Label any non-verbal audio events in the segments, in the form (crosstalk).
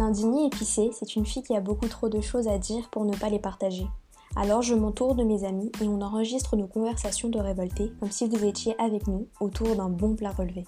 L'indigné épicé, c'est une fille qui a beaucoup trop de choses à dire pour ne pas les partager. Alors je m'entoure de mes amis et on enregistre nos conversations de révoltés comme si vous étiez avec nous autour d'un bon plat relevé.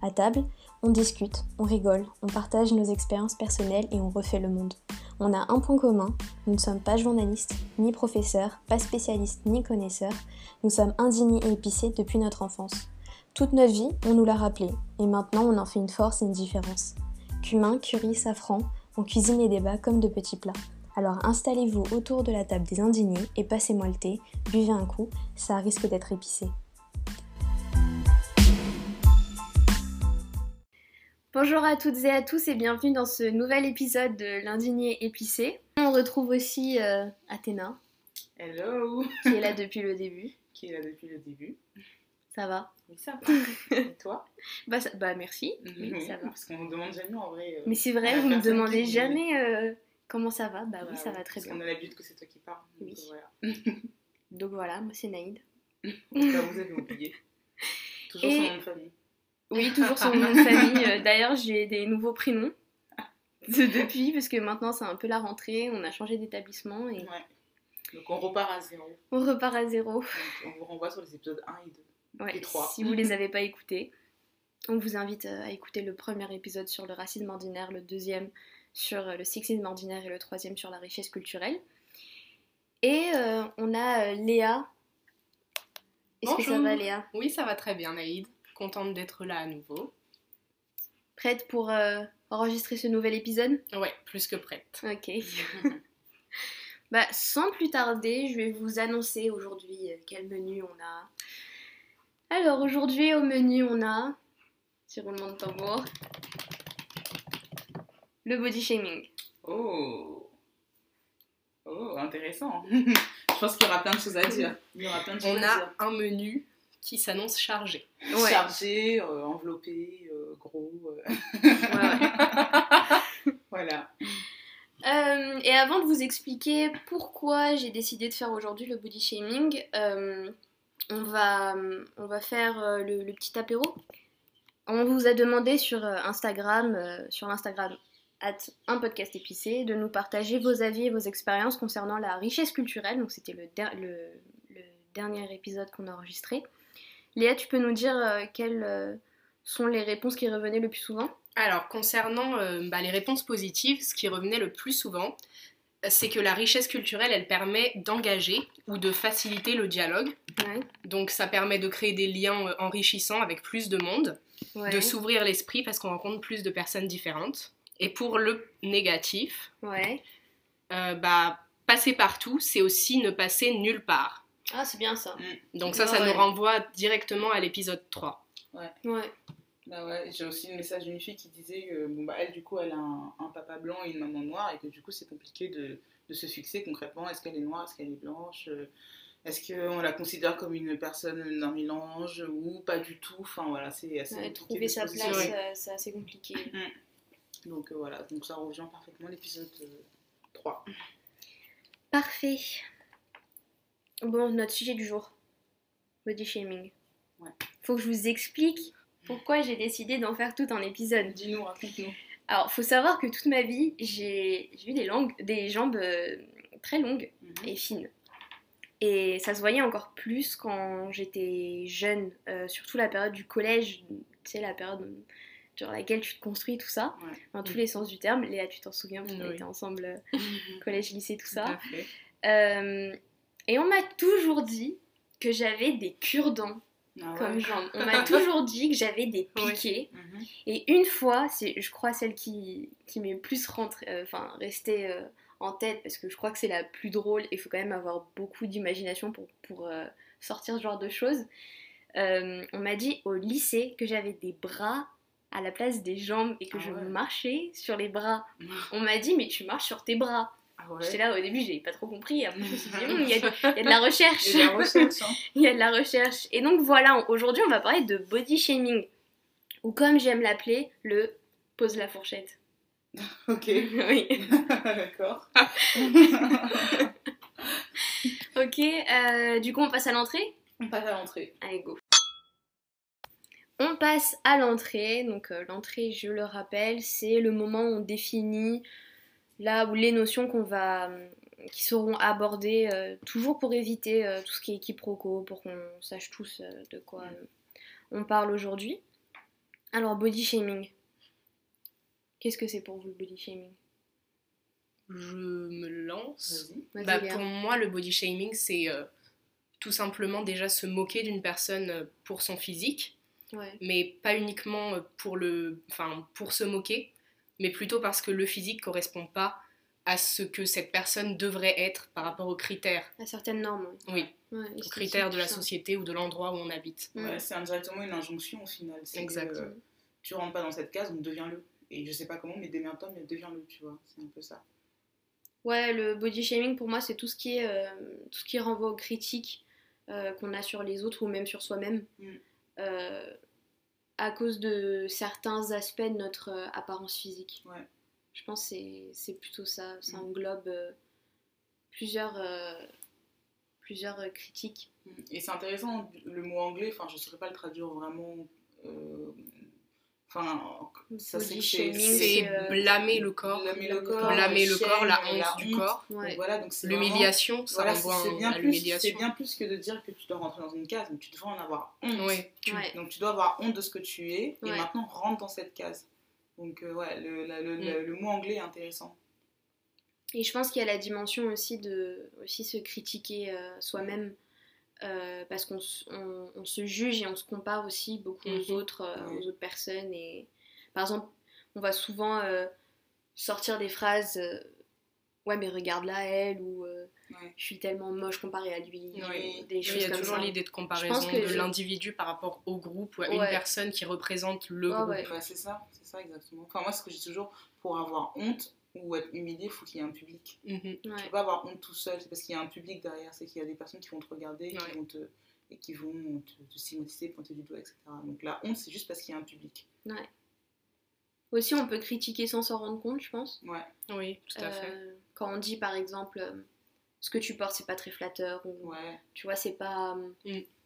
À table, on discute, on rigole, on partage nos expériences personnelles et on refait le monde. On a un point commun, nous ne sommes pas journalistes, ni professeurs, pas spécialistes, ni connaisseurs, nous sommes indignés et épicés depuis notre enfance. Toute notre vie, on nous l'a rappelé, et maintenant on en fait une force et une différence. Cumin, curry, safran, on cuisine les débats comme de petits plats. Alors installez-vous autour de la table des indignés et passez-moi le thé, buvez un coup, ça risque d'être épicé. Bonjour à toutes et à tous et bienvenue dans ce nouvel épisode de l'indigné épicé. On retrouve aussi euh, Athéna. Hello Qui est là depuis le début. Qui est là depuis le début. Ça va? Ça va. (laughs) et toi bah, bah, merci. Oui, ça va. Parce qu'on ne demande jamais en vrai. Euh, Mais c'est vrai, vous ne me demandez jamais euh, comment ça va. Bah, oui, ça va très bien. Parce qu'on a l'habitude que c'est toi qui parles. Donc oui. Voilà. (laughs) donc voilà, moi c'est Naïd. (laughs) En tout cas, vous avez oublié. Toujours et... son nom de famille. Oui, toujours son nom de famille. Euh, d'ailleurs, j'ai des nouveaux prénoms depuis, parce que maintenant c'est un peu la rentrée, on a changé d'établissement. Et... Ouais. Donc on repart à zéro. On repart à zéro. Donc, on vous renvoie sur les épisodes 1 et 2. Ouais, et 3. Si vous les (laughs) avez pas écoutés. On vous invite euh, à écouter le premier épisode sur le racisme ordinaire, le deuxième sur euh, le sexisme ordinaire et le troisième sur la richesse culturelle. Et euh, on a Léa. Est-ce que ça va Léa? Oui, ça va très bien Naïd contente d'être là à nouveau. Prête pour euh, enregistrer ce nouvel épisode? Ouais, plus que prête. Ok. (laughs) bah, sans plus tarder, je vais vous annoncer aujourd'hui quel menu on a. Alors, aujourd'hui, au menu, on a. Petit roulement de tambour. Le body shaming. Oh Oh, intéressant. (laughs) je pense qu'il y aura plein de choses à dire. Il y aura plein de choses on à a dire. un menu qui s'annonce chargé. Ouais. Chargé, euh, enveloppé, euh, gros. Euh... Ouais, (laughs) voilà. Euh, et avant de vous expliquer pourquoi j'ai décidé de faire aujourd'hui le body shaming, euh, on, va, faire euh, le, petit apéro. On vous a demandé sur Instagram, sur l'Instagram un podcast épicé, de nous partager vos avis et vos expériences concernant la richesse culturelle. Donc c'était le, dernier épisode qu'on a enregistré. Léa, tu peux nous dire euh, quelles euh, sont les réponses qui revenaient le plus souvent? Alors, concernant euh, bah, les réponses positives, ce qui revenait le plus souvent, c'est que la richesse culturelle, elle permet d'engager ou de faciliter le dialogue. Ouais. Donc, ça permet de créer des liens enrichissants avec plus de monde, ouais. de s'ouvrir l'esprit parce qu'on rencontre plus de personnes différentes. Et pour le négatif, ouais. bah, passer partout, c'est aussi ne passer nulle part. Ah, c'est bien ça. Mmh. Donc ça, ça ouais. nous renvoie directement à l'épisode 3. Ouais. Bah ouais, j'ai aussi le message d'une fille qui disait que bon bah elle du coup elle a un, un, papa blanc et une maman noire et que du coup c'est compliqué de, de, se fixer concrètement est-ce qu'elle est noire, est-ce qu'elle est blanche, est-ce qu'on la considère comme une personne d'un mélange ou pas du tout, enfin voilà c'est assez ouais, Trouver sa place euh, c'est assez compliqué. Mmh. Donc euh, voilà, donc ça rejoint parfaitement l'épisode euh, 3. Parfait. Bon, notre sujet du jour, body shaming. Ouais. Faut que je vous explique pourquoi j'ai décidé d'en faire tout un épisode. Dis-nous, raconte-nous. Alors, faut savoir que toute ma vie, j'ai eu des, langues, des jambes euh, très longues Mhm. mmh. et fines. Et ça se voyait encore plus quand j'étais jeune, euh, surtout la période du collège, tu sais, la période sur laquelle tu te construis, tout ça, ouais. dans tous les sens du terme. Léa, tu t'en souviens, parce qu'on oui. était ensemble, euh, collège, lycée, tout ça. Tout à fait. Euh, et on m'a toujours dit que j'avais des cure-dents ah comme jambes. On (laughs) m'a toujours dit que j'avais des piquets. -hmm. Et une fois, c'est, je crois, celle qui, qui m'est plus rentrée, euh, enfin, restée euh, en tête, parce que je crois que c'est la plus drôle, et il faut quand même avoir beaucoup d'imagination pour, pour euh, sortir ce genre de choses. Euh, on m'a dit au lycée que j'avais des bras à la place des jambes et que Ah je ouais. marchais sur les bras. (laughs) On m'a dit, mais tu marches sur tes bras. Ah ouais. J'étais là au début, j'avais pas trop compris. Après, je me suis dit, Hum, (laughs) il y, a de- il y a de la recherche. Il y a de la recherche, hein. (laughs) Il y a de la recherche. Et donc voilà, aujourd'hui, on va parler de body shaming. Ou comme j'aime l'appeler, le pose la fourchette. (laughs) Ok. oui. D'accord. Ok, euh, du coup, on passe à l'entrée? On passe à l'entrée. Allez, go. On passe à l'entrée. Donc euh, l'entrée, je le rappelle, c'est le moment où on définit là où les notions qu'on va qui seront abordées euh, toujours pour éviter euh, tout ce qui est quiproquo, pour qu'on sache tous euh, de quoi euh, on parle aujourd'hui. Alors body shaming. Qu'est-ce que c'est pour vous le body shaming? Je me lance. Vas-y. Vas-y, Bah, pour moi, le body shaming, c'est euh, tout simplement déjà se moquer d'une personne euh, pour son physique, Ouais. mais pas uniquement euh, pour, le, enfin, pour se moquer, mais plutôt parce que le physique correspond pas à ce que cette personne devrait être par rapport aux critères, À certaines normes. oui, Ouais, aux critères de la société ou de l'endroit où on habite. Ouais, c'est indirectement une injonction au final. Exact. euh, tu rentres pas dans cette case, donc deviens-le. Et je sais pas comment, mais démerde-toi, mais deviens-le, tu vois. C'est un peu ça. Ouais, le body shaming pour moi c'est tout ce qui est euh, tout ce qui renvoie aux critiques euh, qu'on a sur les autres ou même sur soi-même Mm. À cause de certains aspects de notre euh, apparence physique. Ouais. Je pense que c'est- plutôt ça. Ça Mm. englobe euh, plusieurs euh, plusieurs critiques. Et c'est intéressant, le mot anglais, enfin, je ne saurais pas le traduire vraiment. euh, Enfin, ça c'est c'est- euh, blâmer le corps, blâmer le corps, blâmer le shame, corps, la honte du corps, Ouais. Donc voilà, donc c'est vraiment- l'humiliation, ça Voilà, renvoie c'est en- bien, à plus, c'est l'humiliation. bien plus que de dire que tu dois rentrer dans une case, mais tu devrais en avoir honte. Ouais, tu- Ouais. Donc tu dois avoir honte de ce que tu es, et maintenant rentre dans cette case. Donc euh, ouais, le, la- le- Mm. le mot anglais est intéressant. Et je pense qu'il y a la dimension aussi de aussi se critiquer euh, soi-même euh, parce qu'on s- on, on se juge et on se compare aussi beaucoup aux Mhm. autres euh, aux autres personnes et par exemple on va souvent euh, sortir des phrases euh, ouais mais regarde là elle ou euh, Ouais. je suis tellement moche comparé à lui Oui. ou des Oui, choses il y a comme toujours l'idée de comparaison de je- l'individu par rapport au groupe ou à une Ouais. personne qui représente le groupe. ouais. Ouais, c'est ça, c'est ça exactement. Enfin moi ce que je dis toujours, pour avoir honte ou être humilié, il faut qu'il y ait un public. Mhm. Ouais. Tu peux pas avoir honte tout seul, c'est parce qu'il y a un public derrière, c'est qu'il y a des personnes qui vont te regarder et Ouais. qui vont te et qui vont te, te stigmatiser, pointer du doigt, etc. Donc la honte, c'est juste parce qu'il y a un public. aussi on peut critiquer sans s'en rendre compte je pense Ouais, Oui, tout à fait. Euh, quand on dit par exemple euh, ce que tu portes c'est pas très flatteur ou ouais. tu vois c'est pas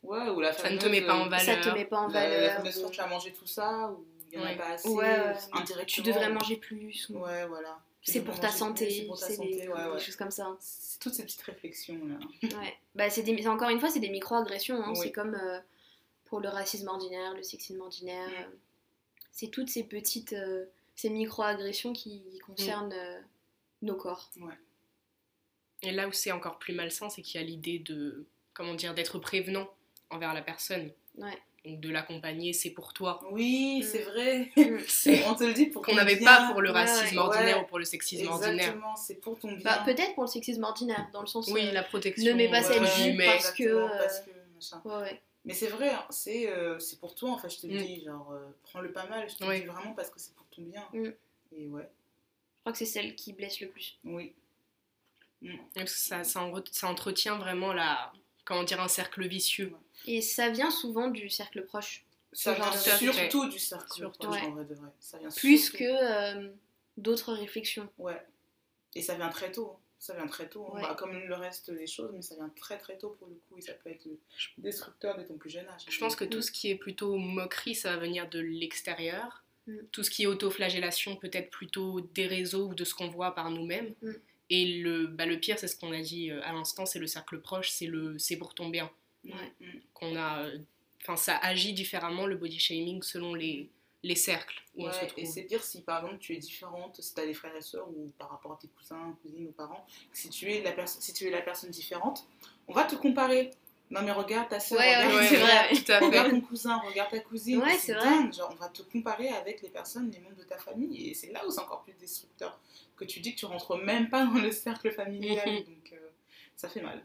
Ouais, ou la Ça ne te met pas en euh, valeur. ça te met pas en La, la valeur fameuse ou- fois, tu as mangé tout ça, ou il y en a Ouais. pas assez, Ouais, euh, ouais. indirectement. tu devrais manger plus ou Ouais, voilà. C'est pour ta santé C'est pour ta c'est santé, des, ouais, des ouais. choses comme ça C'est toutes ces petites réflexions là. ouais bah c'est des encore une fois c'est des micro-agressions hein. Oui. c'est comme euh, pour le racisme ordinaire le sexisme ordinaire Mm. euh, c'est toutes ces petites euh, ces micro-agressions qui concernent euh, nos corps Et là où c'est encore plus malsain, c'est qu'il y a l'idée de, comment dire, d'être prévenant envers la personne. ouais de l'accompagner, c'est pour toi. Oui, Mm. c'est vrai. (laughs) C'est On te le dit pour qu'on n'avait pas pour le racisme ouais. ordinaire Ouais. ou pour le sexisme ordinaire. Exactement, c'est pour ton bien. bah, peut-être pour le sexisme ordinaire dans le sens Oui, euh, la protection. ne mets pas cette jupe parce que, euh, parce que machin. ouais ouais Mais c'est vrai, hein, c'est euh, c'est pour toi en fait, je te le Mm. dis, genre euh, prends-le pas mal, je te le dis vraiment parce que c'est pour ton bien. Mm. Et ouais, je crois que c'est celle qui blesse le plus oui. Parce que Ça, ça, en- ça entretient vraiment la, comment dire, un cercle vicieux. et ça vient souvent du cercle proche Ça vient surtout du cercle Surtout. proche, Ouais. en vrai de vrai. Ça vient plus surtout- que euh, d'autres réflexions Ouais. Et ça vient très tôt. hein. Ça vient très tôt. hein. Ouais. Bah, comme le reste des choses, mais ça vient très très tôt pour le coup. Et ça peut être destructeur de ton plus jeune âge. Je pense que Mm. tout ce qui est plutôt moquerie, ça va venir de l'extérieur. Mm. Tout ce qui est autoflagellation, peut-être plutôt des réseaux ou de ce qu'on voit par nous-mêmes. Mm. Et le, bah, le pire, c'est ce qu'on a dit euh, à l'instant, c'est le cercle proche, c'est le c'est pour ton bien. Ouais. Qu'on a, euh, enfin, ça agit différemment le body shaming selon les, les cercles où on se trouve. et c'est pire si par exemple tu es différente, si tu as des frères et sœurs ou par rapport à tes cousins, cousines ou parents, si tu es la, perso- si tu es la personne différente, on va te comparer. Non mais regarde ta soeur, Ouais, regarde, ouais, ton c'est frère, vrai. tout à regarde fait. ton cousin, regarde ta cousine. Ouais, c'est vrai. Genre, on va te comparer avec les personnes, les membres de ta famille et c'est là où c'est encore plus destructeur. Que tu dis que tu rentres même pas dans le cercle familial, (laughs) donc euh, ça fait mal.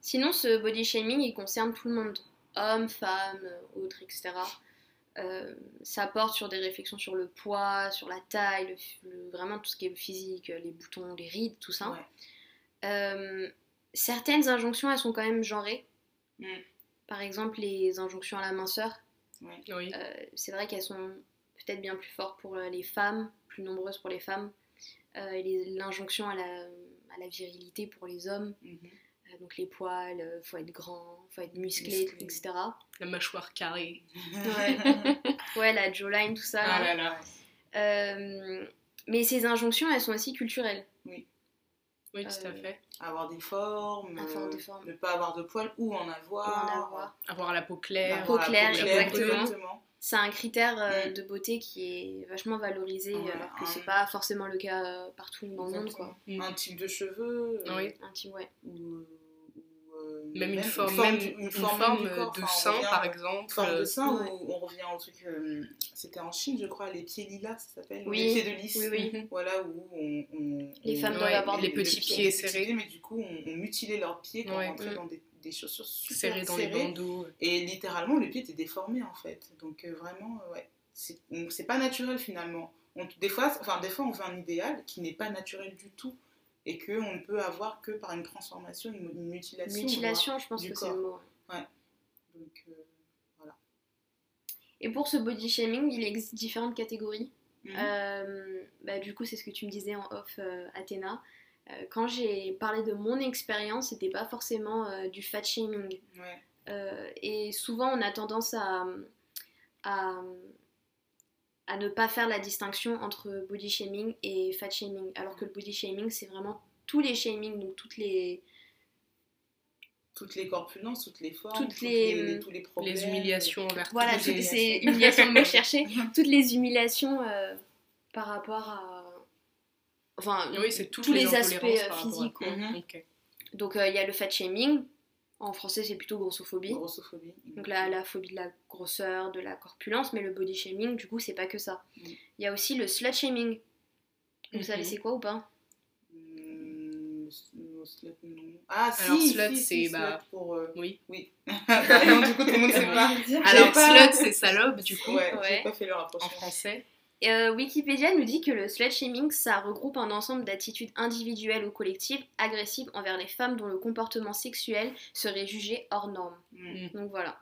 Sinon, ce body shaming, il concerne tout le monde, hommes, femmes, euh, autres, etc. Euh, ça porte sur des réflexions sur le poids, sur la taille, le f- le- vraiment tout ce qui est le physique, les boutons, les rides, tout ça. Ouais. Euh, certaines injonctions, elles sont quand même genrées. Mm. Par exemple, les injonctions à la minceur, Ouais. Oui. euh, c'est vrai qu'elles sont peut-être bien plus fortes pour euh, les femmes, plus nombreuses pour les femmes. Euh, l'injonction à la, à la virilité pour les hommes. Euh, Voilà, donc les poils, euh, faut être grand, faut être musclé, Musclé. etc. La mâchoire carrée. Ouais. (laughs) ouais, la jawline, tout ça. Ah là. là là. Euh, mais ces injonctions, elles sont aussi culturelles. Oui, tout à Euh, fait. avoir des formes, Avoir euh, des formes. ne pas avoir de poils ou en avoir. En avoir. Avoir la peau claire. peau Avoir claire, exactement. exactement. C'est un critère euh, Mm. de beauté qui est vachement valorisé, Ouais, alors que un- c'est pas forcément le cas euh, partout dans le monde, quoi. Mm. Un type de cheveux. euh, Oui. Un type, ouais. ou, Même une forme, même une forme forme du corps. de sein, revient- par exemple. Forme de euh, sein, Ouais. où on revient au truc. euh, C'était en Chine, je crois, les pieds lilas, ça s'appelle. Oui. Les pieds de lys. Oui, oui. Mhm. Voilà, où on. on- Les on- femmes doivent Ouais, avoir les des petits pieds serrés. pieds, mais du coup, on, on mutilait leurs pieds quand Ouais. on rentrait Mm. dans des, des chaussures super serrés dans les serrées. bandeaux. Et littéralement, le pied était déformé en fait. Donc euh, vraiment, euh, ouais, c'est pas naturel finalement. On- des, fois, enfin, des fois, on veut un idéal qui n'est pas naturel du tout et que on ne peut avoir que par une transformation, une, une mutilation. Mutilation, je pense que c'est le mot. voire. Donc, euh, Et pour ce body shaming, il existe différentes catégories. mhm. Euh, bah, du coup, c'est ce que tu me disais en off, euh, Athéna. Euh, quand j'ai parlé de mon expérience, c'était pas forcément du fat shaming. ouais. Et souvent, on a tendance à, à, à ne pas faire la distinction entre body shaming et fat shaming. Alors que le body shaming, c'est vraiment tous les shamings, donc toutes les, Toutes les corpulences, toutes les formes, Toutes toutes les- les, tous les problèmes. Les humiliations envers Voilà, toutes les- ces (laughs) humiliations, le mot cherché, toutes les humiliations euh, par rapport à. Enfin, Oui, tous les, les aspects euh, à- physiques. Mhm. Donc euh, il y a le fat shaming, en français c'est plutôt grossophobie. Grossophobie. Donc la, la phobie de la grosseur, de la corpulence, mais le body shaming, du coup, c'est pas que ça. Mm. Il y a aussi le slut shaming. Vous Mhm. savez c'est quoi ou pas? Slut, non. Ah, si, Alors, si, slut, si, c'est, bah, pour. euh, Oui. Oui. (laughs) non, du coup, tout le monde sait (laughs) pas. Alors, pas- slut, c'est salope, du coup, Ouais, Ouais. j'ai pas fait le en rapprochement. français. Euh, Wikipédia nous dit que le slut shaming, ça regroupe un ensemble d'attitudes individuelles ou collectives agressives envers les femmes dont le comportement sexuel serait jugé hors norme. Hmm. Donc voilà.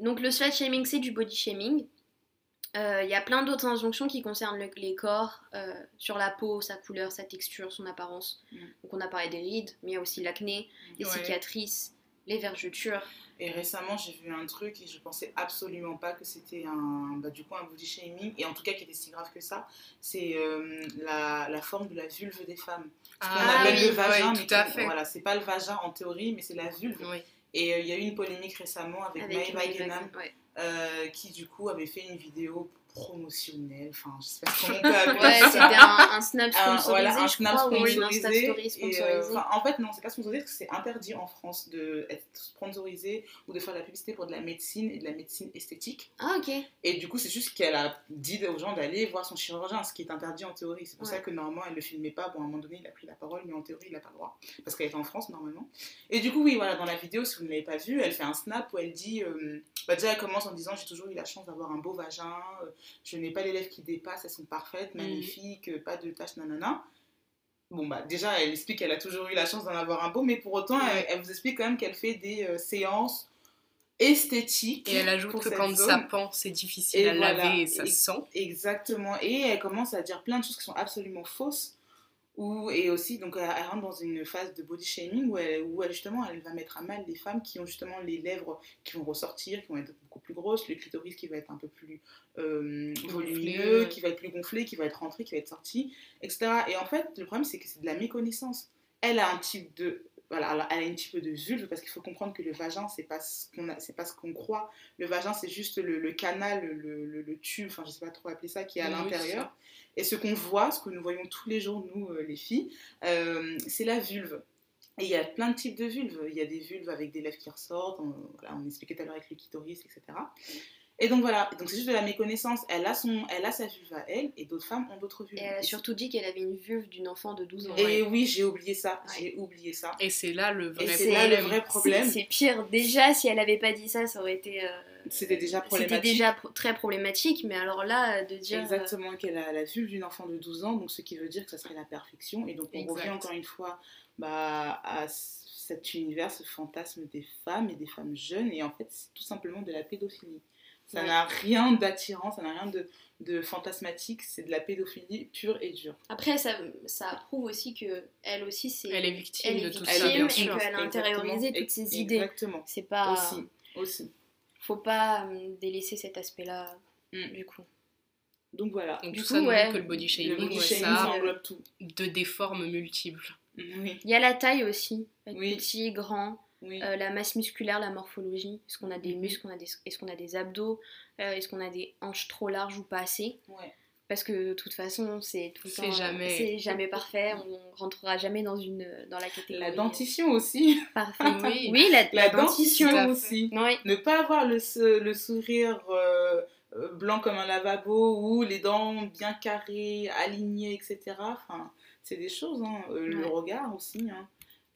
Donc le slut shaming, c'est du body shaming. Euh, Il y a plein d'autres injonctions qui concernent le- les corps, euh, sur la peau, sa couleur, sa texture, son apparence. Mm. Donc on a parlé des rides, mais il y a aussi l'acné, les Ouais. cicatrices, les vergetures. Et récemment, j'ai vu un truc et je pensais absolument pas que c'était un, bah, du coup, un body shaming, et en tout cas qui était si grave que ça. C'est euh, la, la forme de la vulve des femmes. Ce qu'on Ah appelle oui, le vagin, ouais, mais tout à fait. voilà, c'est pas le vagin en théorie, mais c'est la vulve. Oui. Et euh, il y a eu une polémique récemment avec, Avec Maëva ouais. euh, qui du coup avait fait une vidéo promotionnelle, enfin, j'espère qu'on (laughs) peut appeler Ouais, ça. c'était un, un snap Un- sponsorisé, voilà, un je snap crois, ou une sponsorisé. Story euh, en fait, non, c'est pas sponsorisé parce que c'est interdit en France d'être sponsorisé ou de faire de la publicité pour de la médecine et de la médecine esthétique. Ah ok. Et du coup, c'est juste qu'elle a dit aux gens d'aller voir son chirurgien, ce qui est interdit en théorie. C'est pour Ouais. ça que normalement, elle le filmait pas. Bon, à un moment donné, il a pris la parole, mais en théorie, il n'a pas le droit. Parce qu'elle est en France, normalement. Et du coup, oui, voilà, dans la vidéo, si vous ne l'avez pas vue, elle fait un snap où elle dit. euh, bah, déjà, elle commence en disant J'ai toujours eu la chance d'avoir un beau vagin, euh, je n'ai pas les lèvres qui dépassent, elles sont parfaites, Mm. magnifiques, pas de taches, nanana. Bon, bah, déjà, elle explique qu'elle a toujours eu la chance d'en avoir un beau, mais pour autant, Ouais. elle, elle vous explique quand même qu'elle fait des euh, séances esthétiques. Et elle ajoute que quand zone. ça pend, c'est difficile Et à voilà. laver et ça Et- sent. Exactement. Et elle commence à dire plein de choses qui sont absolument fausses. Ou, et aussi, donc, elle, elle rentre dans une phase de body shaming où, elle, où elle, justement, elle va mettre à mal les femmes qui ont justement les lèvres qui vont ressortir, qui vont être beaucoup plus grosses, le clitoris qui va être un peu plus euh, volumineux, qui va être plus gonflé, qui va être rentré, qui va être sorti, etc. Et en fait, le problème, c'est que c'est de la méconnaissance. Elle a un type de. Voilà, alors, elle a un petit peu de vulve parce qu'il faut comprendre que le vagin, c'est pas ce qu'on c'est pas ce qu'on croit. Le vagin, c'est juste le, le canal, le, le- le tube, enfin, je sais pas trop appeler ça, qui est à Oui, l'intérieur. Et ce qu'on voit, ce que nous voyons tous les jours, nous, euh, les filles, euh, c'est la vulve. Et il y a plein de types de vulves. Il y a des vulves avec des lèvres qui ressortent, on, voilà, on expliquait tout à l'heure avec le clitoris, etc. Et donc voilà, donc c'est juste de la méconnaissance. Elle a, son, elle a sa vulve à elle, et d'autres femmes ont d'autres vulves. Et elle a surtout dit qu'elle avait une vulve d'une enfant de 12 ans. et oui, j'ai oublié ça. Ouais. J'ai oublié ça. Et c'est là le vrai problème. là le vrai problème. C'est c'est pire. Déjà, si elle avait pas dit ça, ça aurait été. euh, C'était déjà C'était problématique. déjà pro- très problématique, mais alors là, de dire. euh, Exactement, qu'elle a la vulve d'une enfant de 12 ans, donc ce qui veut dire que ça serait la perfection. Et donc on Exact. revient encore une fois bah, à cet univers, ce fantasme des femmes et des femmes jeunes. Et en fait, c'est tout simplement de la pédophilie. Ça Ouais. n'a rien d'attirant, ça n'a rien de, de fantasmatique, c'est de la pédophilie pure et dure. Après, ça, ça prouve aussi que elle aussi, c'est. Elle est victime elle est de tout ça, bien et qu'elle a intériorisé toutes ces Ex- idées. Exactement. C'est pas. Aussi, aussi. Faut pas euh, délaisser cet aspect-là, Mm. du coup. Donc voilà. Donc Du tout coup, ça nous ouais. que le body Le shaming, body ouais, shaming, ça englobe tout. de des formes multiples. Oui, Il y a la taille aussi. Être Oui. petit, grand, oui. euh, la masse musculaire, la morphologie. Est-ce qu'on a des Mhm. muscles, est-ce qu'on a des abdos, euh, est-ce qu'on a des hanches trop larges ou pas assez? Ouais. Parce que de toute façon, c'est tout le C'est temps- jamais- c'est jamais parfait. (laughs) On rentrera jamais dans une dans la catégorie. La dentition aussi. Parfaite. (laughs) Oui. Oui, la, La, la dentition. aussi. Ne pas avoir le, le sourire euh, euh, blanc comme un lavabo ou les dents bien carrées, alignées, etc. Enfin, c'est des choses. hein. Euh, Le Ouais. regard aussi. hein.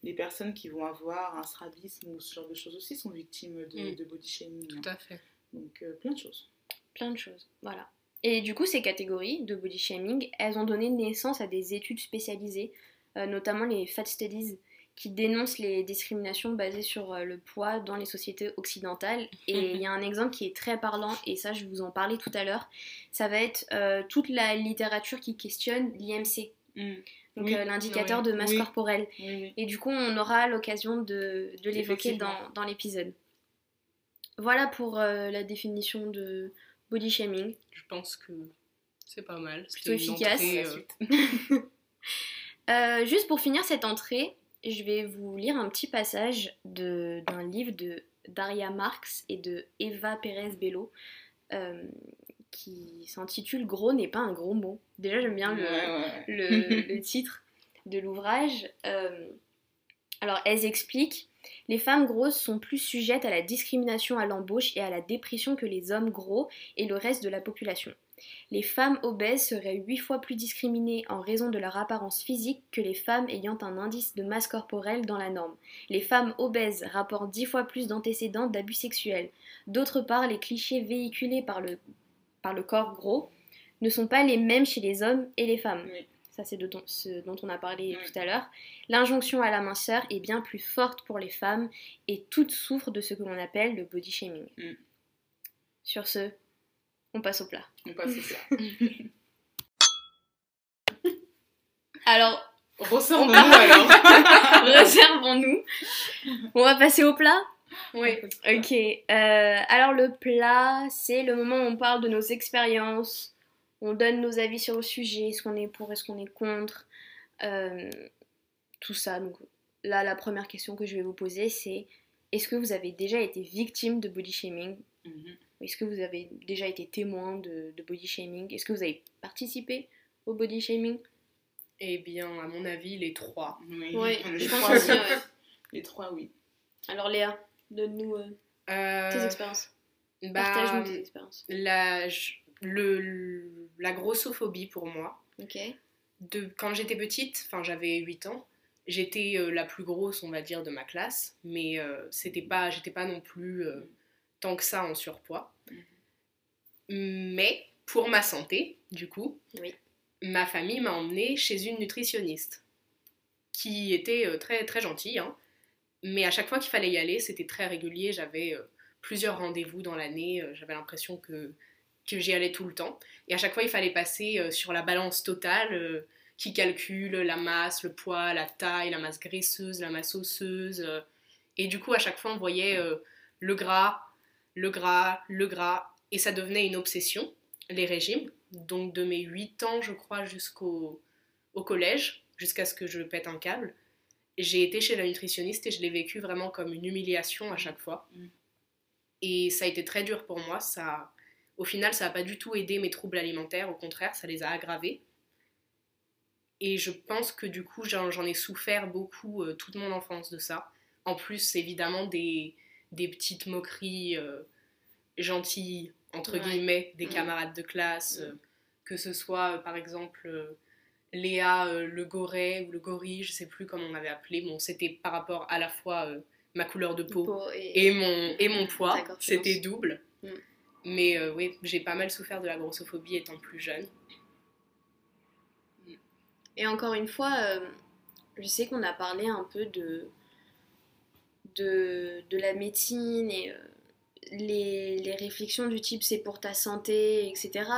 Les personnes qui vont avoir un strabisme ou ce genre de choses aussi sont victimes de, Mm. de body shaming. hein. Tout à fait. Donc euh, plein de choses. Plein de choses, voilà. Et du coup, ces catégories de body shaming, elles ont donné naissance à des études spécialisées, euh, notamment les Fat Studies, qui dénoncent les discriminations basées sur euh, le poids dans les sociétés occidentales. Et il y a un (laughs) exemple qui est très parlant, et ça, je vous en parlais tout à l'heure. Ça va être toute la littérature qui questionne l'IMC, Mm. Donc Oui, euh, l'indicateur oui, de masse oui. corporelle. Et du coup, on aura l'occasion de, de l'évoquer dans, dans l'épisode. Voilà pour euh, la définition de body shaming. Je pense que c'est pas mal. Plutôt efficace. entrée, (laughs) euh, juste pour finir cette entrée, je vais vous lire un petit passage d'un livre de Daria Marx et de Eva Pérez Bello qui s'intitule Gros n'est pas un gros mot. Déjà, j'aime bien le, Ouais, ouais. le, le (laughs) titre de l'ouvrage. Euh, alors, elles expliquent Les femmes grosses sont plus sujettes à la discrimination à l'embauche et à la dépression que les hommes gros et le reste de la population. Les femmes obèses seraient 8 fois plus discriminées en raison de leur apparence physique que les femmes ayant un indice de masse corporelle dans la norme. Les femmes obèses rapportent 10 fois plus d'antécédents d'abus sexuels. D'autre part, les clichés véhiculés par le, par le corps gros ne sont pas les mêmes chez les hommes et les femmes. Oui. Ça, c'est ce dont on a parlé Oui. tout à l'heure. L'injonction à la minceur est bien plus forte pour les femmes et toutes souffrent de ce que l'on appelle le body shaming. Mm. Sur ce, on passe au plat. On passe au plat. (laughs) Alors, Ressortons-nous alors. (laughs) réservons-nous. On va passer au plat Oui. Ok. euh, alors le plat, c'est le moment où on parle de nos expériences, on donne nos avis sur le sujet, est-ce qu'on est pour, est-ce qu'on est contre, euh, tout ça. Donc là, la première question que je vais vous poser, c'est est-ce que vous avez déjà été victime de body shaming? Mhm. Est-ce que vous avez déjà été témoin de, de body shaming? Est-ce que vous avez participé au body shaming? Eh bien, à mon avis, les trois. Oui, Oui, les je trois, pense aussi. ouais. (laughs) Les trois, oui. Alors Léa, donne-nous euh, tes Euh, expériences. bah, Partage-nous tes expériences. la, le, la grossophobie pour moi, Ok. de, quand j'étais petite, enfin j'avais 8 ans, j'étais euh, la plus grosse, on va dire, de ma classe, mais euh, c'était pas, j'étais pas non plus euh, tant que ça en surpoids. Mais pour ma santé, du coup, Oui. ma famille m'a emmenée chez une nutritionniste qui était très très gentille, hein. Mais à chaque fois qu'il fallait y aller, c'était très régulier. J'avais euh, plusieurs rendez-vous dans l'année, euh, j'avais l'impression que, que j'y allais tout le temps. Et à chaque fois, il fallait passer euh, sur la balance totale qui calcule la masse, le poids, la taille, la masse graisseuse, la masse osseuse. et du coup, à chaque fois, on voyait le gras, le gras, le gras. Et ça devenait une obsession, les régimes. Donc de mes 8 ans, je crois, jusqu'au au collège, jusqu'à ce que je pète un câble, j'ai été chez la nutritionniste et je l'ai vécu vraiment comme une humiliation à chaque fois. Mm. Et ça a été très dur pour moi. Ça, au final, ça n'a pas du tout aidé mes troubles alimentaires, au contraire, ça les a aggravés. Et je pense que du coup, j'en ai souffert beaucoup euh, toute mon enfance de ça. En plus, évidemment, des, des petites moqueries euh, gentilles, entre Ouais. guillemets, des Mm. camarades de classe, Mm. euh, que ce soit, par exemple, Léa euh, le Goret ou le Gorille, je sais plus comment on avait appelé. Bon, c'était par rapport à la fois euh, ma couleur de peau Peau et- et mon, et mon poids. C'était double. Mm. Mais euh, oui, j'ai pas mal souffert de la grossophobie étant plus jeune. Et encore une fois, euh, je sais qu'on a parlé un peu de, de, de la médecine et les, les réflexions du type c'est pour ta santé, etc.,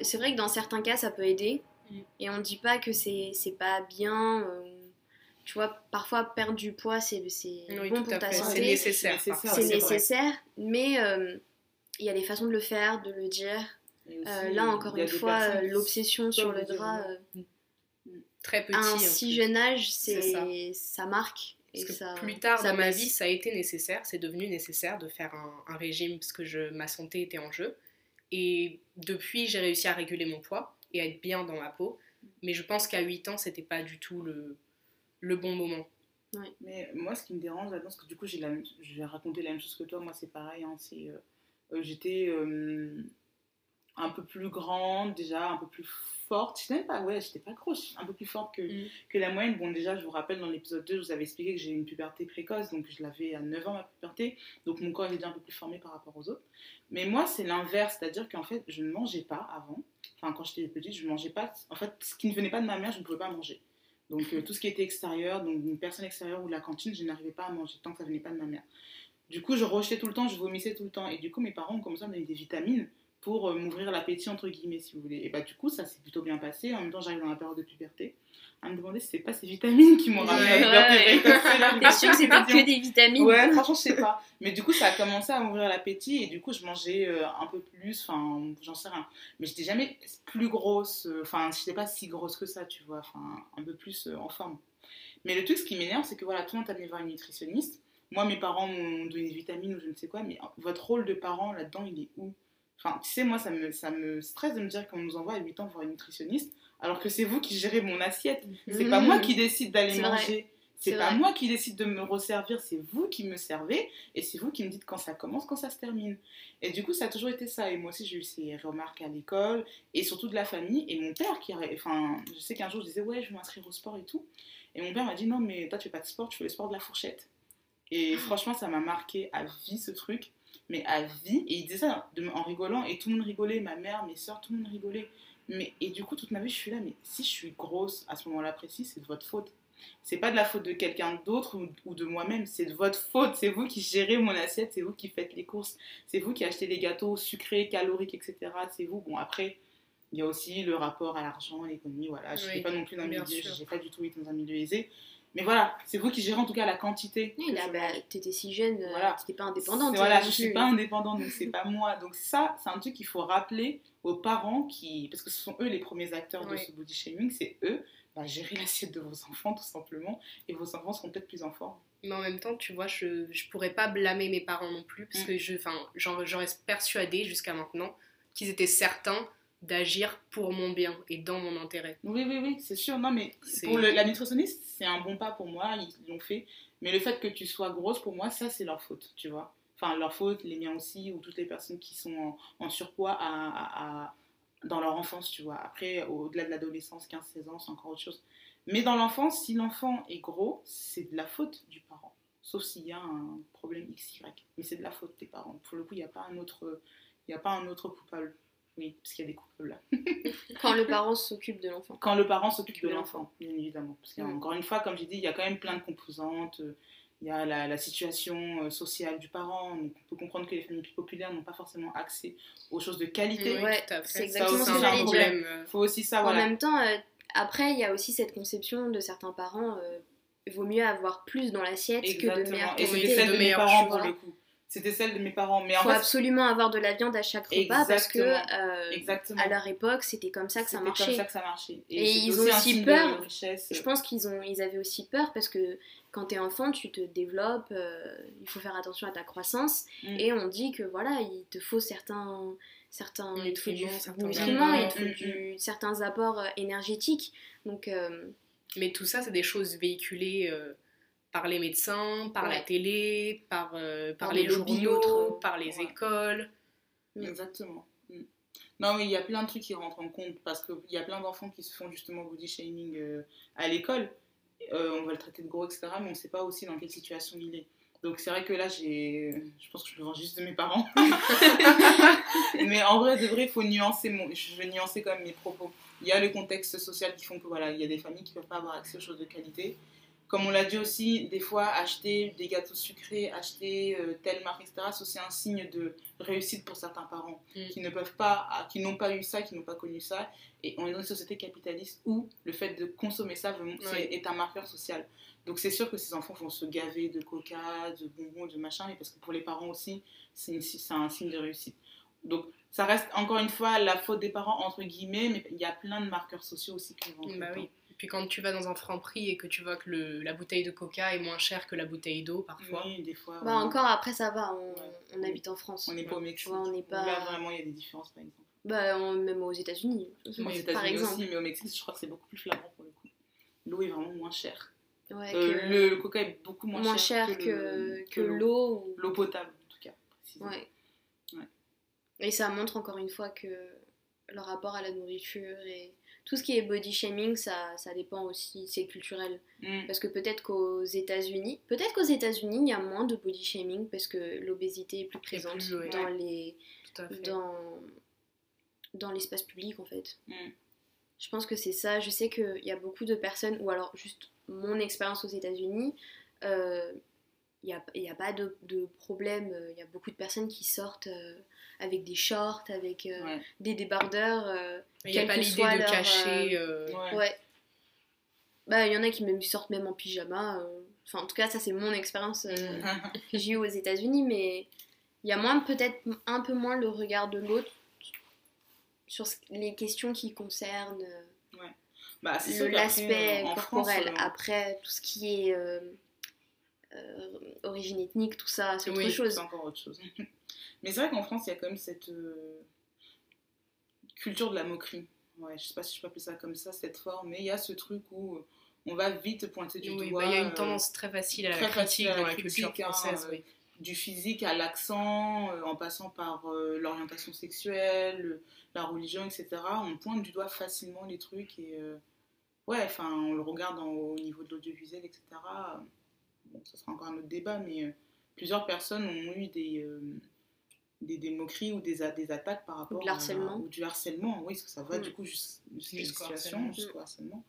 c'est vrai que dans certains cas, ça peut aider. Mm. Et on dit pas que c'est c'est pas bien. euh, tu vois, parfois perdre du poids, c'est c'est Oui, bon pour ta fait. C'est santé. nécessaire. nécessaire. C'est c'est vrai. nécessaire, mais euh, il y a des façons de le faire, de le dire. Aussi, Euh, là, encore une fois, l'obsession sur le drap, non. Très petit. à un si jeune âge, C'est c'est ça. ça. marque. Et Parce que ça, plus tard ça dans ma vie, ça a été nécessaire, c'est devenu nécessaire de faire un, un régime parce que je, ma santé était en jeu. Et depuis, j'ai réussi à réguler mon poids et être bien dans ma peau. Mais je pense qu'à 8 ans, c'était pas du tout le, le bon moment. Mais moi, ce qui me dérange là-dedans, parce que du coup, j'ai raconter la même chose que toi. Moi, c'est pareil. hein, c'est, euh, euh, J'étais euh, un peu plus grande, déjà, un peu plus forte. Je sais même pas, ouais, j'étais pas grosse, un peu plus forte que, Mm. que la moyenne. Bon, déjà, je vous rappelle, dans l'épisode 2, je vous avais expliqué que j'ai eu une puberté précoce, donc je l'avais à 9 ans, ma puberté. Donc mon corps est déjà un peu plus formé par rapport aux autres. Mais moi, c'est l'inverse, c'est-à-dire qu'en fait, je ne mangeais pas avant. Enfin, quand j'étais petite, je ne mangeais pas. En fait, ce qui ne venait pas de ma mère, je ne pouvais pas manger. Donc euh, tout ce qui était extérieur, donc une personne extérieure ou de la cantine, je n'arrivais pas à manger tant que ça venait pas de ma mère. Du coup, je rejetais tout le temps, je vomissais tout le temps. Et du coup, mes parents ont commencé à me donner des vitamines pour euh, m'ouvrir l'appétit, entre guillemets, si vous voulez. Et bah, du coup, ça s'est plutôt bien passé. En même temps, j'arrive dans la période de puberté. À me demander si c'est pas ces vitamines qui m'ont ramené à la Ouais. puberté là, T'es sûr que c'était que des vitamines Ouais, franchement, je sais pas. Mais du coup, ça a commencé à m'ouvrir l'appétit et du coup, je mangeais euh, un peu plus. Enfin, j'en sais rien. Mais j'étais jamais plus grosse. euh, Enfin, je n'étais pas si grosse que ça, tu vois. Enfin, un peu plus euh, en forme. Mais le truc, ce qui m'énerve, c'est que voilà, tout le monde t'a amené voir une nutritionniste. Moi, mes parents m'ont donné des vitamines ou je ne sais quoi. Mais votre rôle de parent là-dedans, il est où? Enfin, tu sais, moi, ça me, ça me stresse de me dire qu'on nous envoie à 8 ans voir une nutritionniste alors que c'est vous qui gérez mon assiette. C'est pas moi qui décide d'aller manger. C'est pas vrai. moi qui décide de me resservir, c'est vous qui me servez et c'est vous qui me dites quand ça commence, quand ça se termine. Et du coup, ça a toujours été ça. Et moi aussi, j'ai eu ces remarques à l'école et surtout de la famille. Et mon père, qui enfin, je sais qu'un jour, je disais, ouais, je veux m'inscrire au sport et tout. Et mon père m'a dit, non, mais toi, tu fais pas de sport, tu fais le sport de la fourchette. Et franchement, ça m'a marqué à vie ce truc, mais à vie. Et il disait ça en rigolant et tout le monde rigolait, ma mère, mes soeurs, tout le monde rigolait. Mais, et du coup, toute ma vie, je suis là, mais si je suis grosse à ce moment-là précis, c'est de votre faute. C'est pas de la faute de quelqu'un d'autre ou, ou de moi-même, c'est de votre faute. C'est vous qui gérez mon assiette, c'est vous qui faites les courses, c'est vous qui achetez les gâteaux sucrés, caloriques, etc. C'est vous. Bon, après, il y a aussi le rapport à l'argent, à l'économie, voilà. Je ne Oui, pas non plus dans un milieu, j'ai pas du tout été dans un milieu aisé. Mais voilà, c'est vous qui gérez en tout cas la quantité. Oui, là, je bah, t'étais si jeune, euh, Voilà. t'étais pas indépendante. Voilà, non je suis pas indépendante, donc c'est pas moi. Donc ça, c'est un truc qu'il faut rappeler aux parents qui, parce que ce sont eux les premiers acteurs de ce body shaming, c'est eux. Bah, gérer l'assiette de vos enfants tout simplement, et vos enfants seront peut-être plus en forme. Mais en même temps, tu vois, je, je pourrais pas blâmer mes parents non plus, parce Mm. que je, enfin, j'en j'en reste persuadée jusqu'à maintenant qu'ils étaient certains d'agir pour mon bien et dans mon intérêt. Oui, oui, oui, c'est sûr. Non, mais pour le- la nutritionniste, c'est un bon pas pour moi, ils l'ont fait. Mais le fait que tu sois grosse, pour moi, ça, c'est leur faute, tu vois. Enfin, leur faute, les miens aussi, ou toutes les personnes qui sont en, en surpoids à, à- à- dans leur enfance, tu vois. Après, au-delà de l'adolescence, 15-16 ans, c'est encore autre chose. Mais dans l'enfance, si l'enfant est gros, c'est de la faute du parent. Sauf s'il y a un problème XY. Mais c'est de la faute des parents. Pour le coup, il n'y a pas un autre, il y a pas un autre coupable. Oui, parce qu'il y a des coupables là. (laughs) Quand le parent s'occupe de l'enfant. Quand le parent s'occupe de l'enfant, bien évidemment. Parce Mm. qu'encore une fois, comme j'ai dit, il y a quand même plein de composantes. Il y a la, la situation euh, sociale du parent. Donc on peut comprendre que les familles plus populaires n'ont pas forcément accès aux choses de qualité. Oui, Ouais, c'est Ça exactement aussi, ce que c'est un j'allais dire. problème. Il faut aussi ça, En voilà. même temps, euh, après, il y a aussi cette conception de certains parents, euh, il vaut mieux avoir plus dans l'assiette que de Exactement. meilleure Et c'était celle de de mes meilleurs parents choix. pour le coup. C'était celle de mes parents. Mais en faut fait, absolument avoir de la viande à chaque repas parce que euh, à leur époque, c'était comme ça que ça marchait. comme ça que ça marchait. Et ils ont aussi peur. Je pense qu'ils ont, ils avaient aussi peur parce que quand t'es enfant, tu te développes, euh, il faut faire attention à ta croissance Mm. et on dit que voilà, il te faut certains, certains il te faut du Nutriments, il apports. te faut Mm, du, certains apports euh, énergétiques. Donc euh, Mais tout ça, c'est des choses véhiculées euh, par les médecins, par la télé, par, euh, par, Par les les lobbies journaux, autres. par les Ouais. écoles. Mm. Exactement. Mm. Non, mais il y a plein de trucs qui rentrent en compte parce qu'il y a plein d'enfants qui se font justement body shaming euh, à l'école. Euh, on va le traiter de gros, etc. Mais on ne sait pas aussi dans quelle situation il est. Donc c'est vrai que là, j'ai, je pense que je me vends juste de mes parents. (laughs) mais en vrai, de vrai, il faut nuancer mon, je vais nuancer quand même mes propos. Il y a le contexte social qui font que voilà, il y a des familles qui ne peuvent pas avoir accès aux choses de qualité. Comme on l'a dit aussi, des fois, acheter des gâteaux sucrés, acheter euh, telle marque, etc., c'est aussi un signe de réussite pour certains parents Mm. qui ne peuvent pas, ah, qui n'ont pas eu ça, qui n'ont pas connu ça. Et on est dans une société capitaliste où le fait de consommer ça Oui. est un marqueur social. Donc c'est sûr que ces enfants vont se gaver de coca, de bonbons, de machin, mais parce que pour les parents aussi, c'est un signe de réussite. Donc ça reste encore une fois la faute des parents, entre guillemets, mais il y a plein de marqueurs sociaux aussi qui vont. Bah oui. Et puis quand tu vas dans un franc prix et que tu vois que le, la bouteille de coca est moins chère que la bouteille d'eau parfois. Oui, des fois. Bah encore après ça va, on, Ouais. on habite en France. On n'est pas au Mexique. Ouais, on n'est pas- Là, vraiment, il y a des différences, par exemple. Bah on- même aux États-Unis. Aux par États-Unis exemple. aussi, mais au Mexique, je crois que c'est beaucoup plus flagrant pour le coup. L'eau est vraiment moins chère. Ouais, Euh, que- le, le coca est beaucoup moins, moins cher, cher que, que l'eau. ou- L'eau potable, en tout cas. précisément. Ouais. Ouais. Et ça montre encore une fois que le rapport à la nourriture et tout ce qui est body shaming, ça, ça dépend aussi, c'est culturel. Mm. Parce que peut-être qu'aux États-Unis, peut-être qu'aux États-Unis, il y a moins de body shaming parce que l'obésité est plus présente plus, dans les dans dans l'espace public en fait. Mm. Je pense que c'est ça. Je sais qu'il y a beaucoup de personnes, ou alors juste mon expérience aux États-Unis, euh, n'y a, il y a pas de, de problème. Il y a beaucoup de personnes qui sortent euh, avec des shorts, avec euh, Ouais. des débardeurs. euh, Il n'y a pas l'idée soit de leur, cacher. euh, Ouais. ouais. Bah, il y en a qui même sortent même en pyjama. euh. Enfin, en tout cas, ça, c'est mon expérience euh, (laughs) que j'ai eue aux États-Unis, mais il y a moins, peut-être un peu moins le regard de l'autre sur les questions qui concernent euh, Bah, l'aspect France, corporel. euh, Après, tout ce qui est euh, euh, origine ethnique, tout ça, c'est autre oui, chose. C'est encore autre chose. (laughs) Mais c'est vrai qu'en France, il y a quand même cette euh, culture de la moquerie. Ouais, je sais pas si je peux appeler ça comme ça, cette forme, mais il y a ce truc où on va vite pointer du Oui, doigt. bah, il y a une euh, tendance très facile à la très critique facile à la dans la critique, culture hein, française. euh, oui. du physique à l'accent, euh, en passant par euh, l'orientation sexuelle, le- la religion, etc. On pointe du doigt facilement les trucs et euh, ouais, enfin, on le regarde en- au niveau de l'audiovisuel, etc. Bon, ça sera encore un autre débat, mais euh, plusieurs personnes ont eu des, euh, des, des moqueries ou des, a- des attaques par rapport du harcèlement. à, ou du harcèlement. Oui, parce que ça va Mm. du coup jus- jusqu'à situation, harcèlement. jusqu'au harcèlement.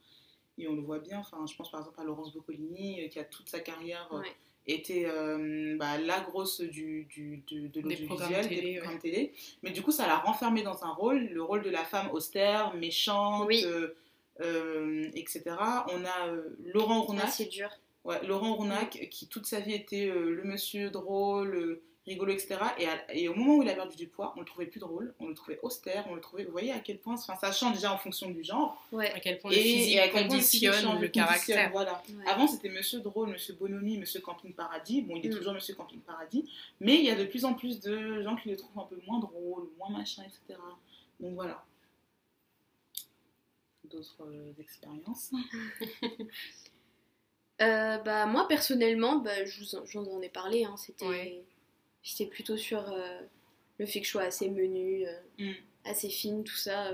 Et on le voit bien, enfin, je pense par exemple à Laurence Boccolini, euh, qui a toute sa carrière euh, Ouais. était euh, bah, la grosse du, du, du- de Des programmes l'audiovisuel, télé, des ouais. programmes télé. Mais du coup, ça l'a renfermée dans un rôle, le rôle de la femme austère, méchante, Oui. euh, euh, etc. On a euh, Laurent Ah, Rounac, c'est dur. Ouais, Laurent Rounac qui toute sa vie était euh, le monsieur drôle, euh, rigolo, etc. Et, à- et au moment où il a perdu du poids, on le trouvait plus drôle, on le trouvait austère, on le trouvait. Vous voyez à quel point, enfin, ça change déjà en fonction du genre. Ouais. À quel point Et, le physique et à quel point le physique conditionne change, le conditionne, caractère. Voilà. ouais. Avant, c'était Monsieur Drôle, Monsieur Bonhomie, Monsieur Camping Paradis. Bon, il est Mm. toujours Monsieur Camping Paradis. Mais il y a de plus en plus de gens qui le trouvent un peu moins drôle, moins machin, etc. Donc voilà. D'autres euh, expériences? (laughs) Euh, bah, moi, personnellement, bah, je vous en, je vous en ai parlé. Hein, C'était Ouais. plutôt sur euh, le fait que je sois assez menue, euh, Mm. assez fine, tout ça.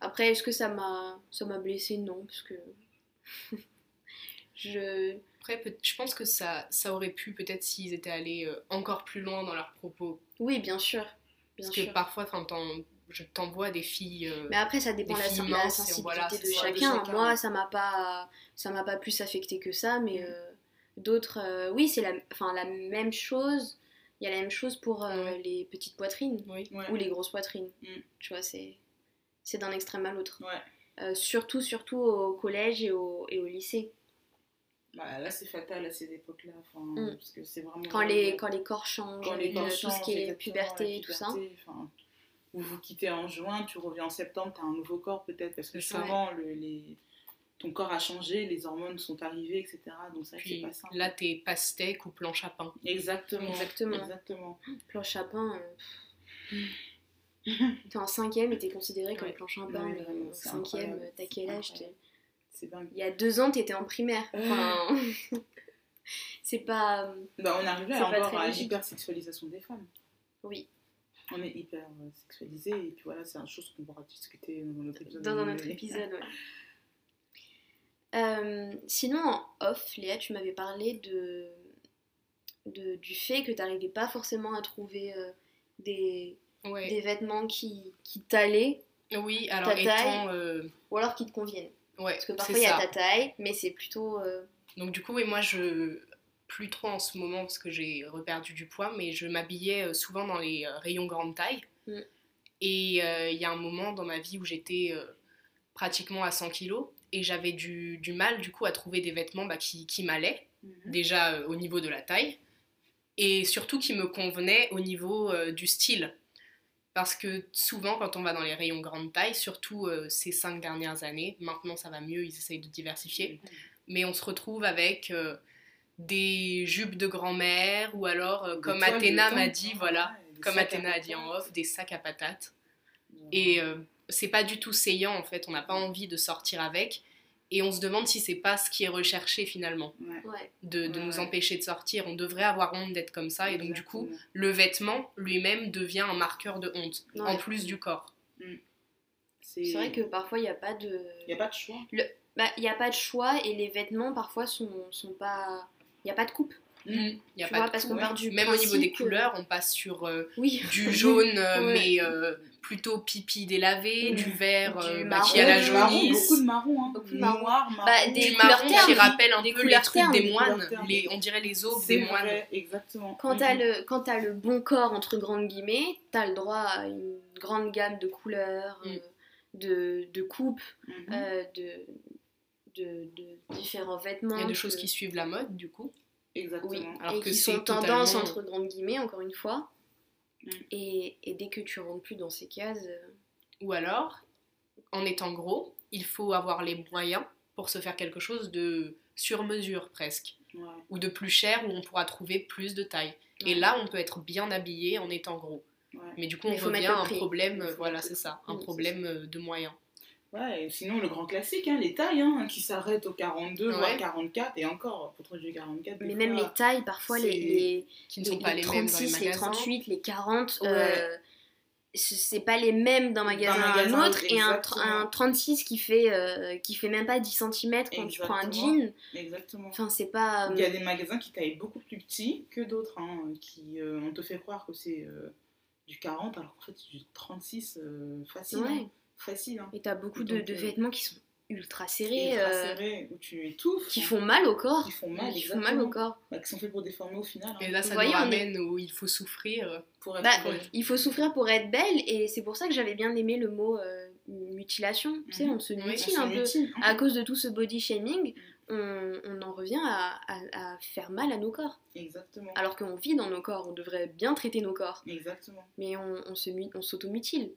Après, est-ce que ça m'a blessée? Non, parce que (laughs) je Après, je pense que ça, ça aurait pu, peut-être s'ils étaient allés encore plus loin dans leurs propos. oui, bien sûr, bien Parce sûr. que parfois, je t'envoie des filles. euh, Mais après, ça dépend des la, filles la sensibilité voilà, de, de chacun. chacun, Moi, ouais. ça m'a pas ça m'a pas plus affecté que ça, mais Mm. euh, d'autres, euh, oui, c'est la, enfin, la même chose. Il y a la même chose pour euh, Ouais. les petites poitrines. Oui. Ouais. ou les grosses poitrines. Mm. Tu vois, c'est c'est d'un extrême à l'autre. Ouais. Euh, surtout, surtout au collège et au, et au lycée. Bah, là, c'est fatal à ces époques-là. Enfin, Mm. Parce que c'est vraiment. Quand les, quand les corps changent, Quand les avec, corps tout changent, ce qui est puberté et tout ça. puberté, enfin, Ou vous quittez en juin, tu reviens en septembre, tu as un nouveau corps peut-être. Parce que souvent, le- les... ton corps a changé, les hormones sont arrivées, etc. Donc ça, c'est pas simple. là, t'es pastèque ou planche à pain. Exactement. Exactement. Exactement. Planche à pain. euh, (laughs) T'es en cinquième et t'es considéré comme Ouais. planche à pain. Ouais, mais c'est cinquième, incroyable, t'as quel âge C'est dingue. Il y a deux ans, t'étais en primaire. (laughs) Enfin, (laughs) c'est pas. euh, Bah, on là pas encore à l'hypersexualisation des femmes. Oui, On est hyper euh, sexualisé et puis voilà, c'est une chose qu'on pourra discuter dans notre épisode. dans un autre épisode, ouais. (laughs) Euh, sinon, en off, Léa, tu m'avais parlé de, de- du fait que t'arrivais pas forcément à trouver euh, des, Ouais. des vêtements qui, qui t'allaient Oui, alors Ta étant. taille. euh, ou alors qui te conviennent. Ouais, Parce que parfois il y a ta taille, mais c'est plutôt. euh, Donc du coup, et moi, je plus trop en ce moment parce que j'ai reperdu du poids, mais je m'habillais euh, souvent dans les euh, rayons grande taille. Mm. Et euh, il y a un moment dans ma vie où j'étais euh, pratiquement à 100 kilos et j'avais du, du mal du coup à trouver des vêtements bah, qui, qui m'allaient, déjà euh, au niveau de la taille, et surtout qui me convenaient au niveau du style. Parce que souvent, quand on va dans les rayons grande taille, surtout ces cinq dernières années, maintenant ça va mieux, ils essayent de diversifier, mais on se retrouve avec des jupes de grand-mère ou alors, euh, comme toiles Athéna m'a dit, voilà, des comme Athéna a dit en off, des sacs à patates. Et euh, c'est pas du tout saillant en fait, on n'a pas envie de sortir avec. Et on se demande si c'est pas ce qui est recherché finalement, Ouais. De, de Ouais, nous ouais. empêcher de sortir. On devrait avoir honte d'être comme ça, et donc du coup, le vêtement lui-même devient un marqueur de honte, Ouais. en plus du corps. C'est vrai que parfois il n'y a pas de. Il n'y a pas de choix. Bah, il n'y a pas de choix et les vêtements parfois sont, sont pas. Il n'y a pas de coupe. Y a Tu pas vois, de parce coupe. qu'on part du Même au niveau des couleurs, on passe sur euh, Oui. du jaune, euh, (laughs) Ouais. mais euh, plutôt pipi délavé, Ouais. du vert Du marron, qui a la jaunisse. beaucoup de marron, hein. Beaucoup de marron. Noir, marron. Bah, des du marron ternes, qui rappelle un des peu les trucs ternes, des moines, les, on dirait les aubes des moines. vrai, exactement. Quand Mhm. t'as le, quand t'as le bon corps, entre grandes guillemets, t'as le droit à une grande gamme de couleurs, Mm. euh, de, de coupes, euh, de, de, de différents vêtements. Il y a des que- choses qui suivent la mode du coup. Exactement. Oui, Alors et que qui sont tendance totalement- entre grandes guillemets, encore une fois. Mm. Et, et dès que tu rentres plus dans ces cases, euh, Ou alors, en étant gros, il faut avoir les moyens pour se faire quelque chose de sur mesure presque, Ouais. ou de plus cher où on pourra trouver plus de taille. Et là, on peut être bien habillé en étant gros. Ouais. Mais du coup, on faut revient à un prix. problème, voilà, c'est ça, un problème euh, de moyens. Ouais, et sinon le grand classique, hein, les tailles, hein, qui s'arrêtent au 42, Ouais. voire 44, et encore, pour trouver du 44, des mais fois, même les tailles, parfois les, les, Qui ne les- sont pas les les, mêmes dans les 36, les, magasins. 38, les 40, Ouais. euh, ce- c'est pas les mêmes d'un magasin, à un autre. Et un, un 36 qui fait, euh, qui fait même pas 10 cm quand tu prends un jean. Exactement. Enfin, c'est pas. Il y a des magasins qui taillent beaucoup plus petit que d'autres, hein, qui euh, on te fait croire que c'est euh, du 40, alors qu'en fait c'est du 36 euh, facile. Ouais. Hein. Facile. Hein. Et t'as beaucoup de, euh, vêtements qui sont ultra serrés, Ultra euh, serrés, où tu étouffes. qui font mal au corps. qui font mal, Qui font mal au corps. Bah, qui sont faits pour déformer au final. hein, Et là, ça voyez, nous est- ramène où il faut souffrir. pour être Bah, belle. Il faut souffrir pour être belle, et c'est pour ça que j'avais bien aimé le mot euh, mutilation. Tu sais, Mhm. on se Oui, mutile On un se peu. mutile, hein. À cause de tout ce body shaming, on, on en revient à, à- à faire mal à nos corps. Exactement. Alors qu'on vit dans nos corps, on devrait bien traiter nos corps. Exactement. Mais on, on se mu- on s'automutile.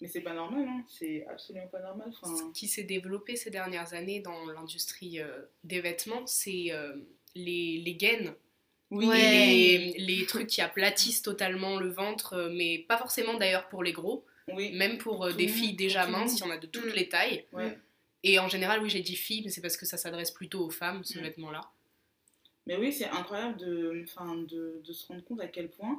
Mais c'est pas normal, hein. c'est absolument pas normal. Ce qui s'est développé ces dernières années dans l'industrie euh, des vêtements, c'est euh, les, les gaines oui, Ouais. les, les trucs qui aplatissent totalement le ventre, euh, mais pas forcément d'ailleurs pour les gros, oui. même pour euh, des monde, filles déjà minces, il y en a de toutes Mm. les tailles. Ouais. Et en général, oui, j'ai dit filles, mais c'est parce que ça s'adresse plutôt aux femmes, ce Mm. vêtement-là. Mais oui, c'est incroyable de, de, de se rendre compte à quel point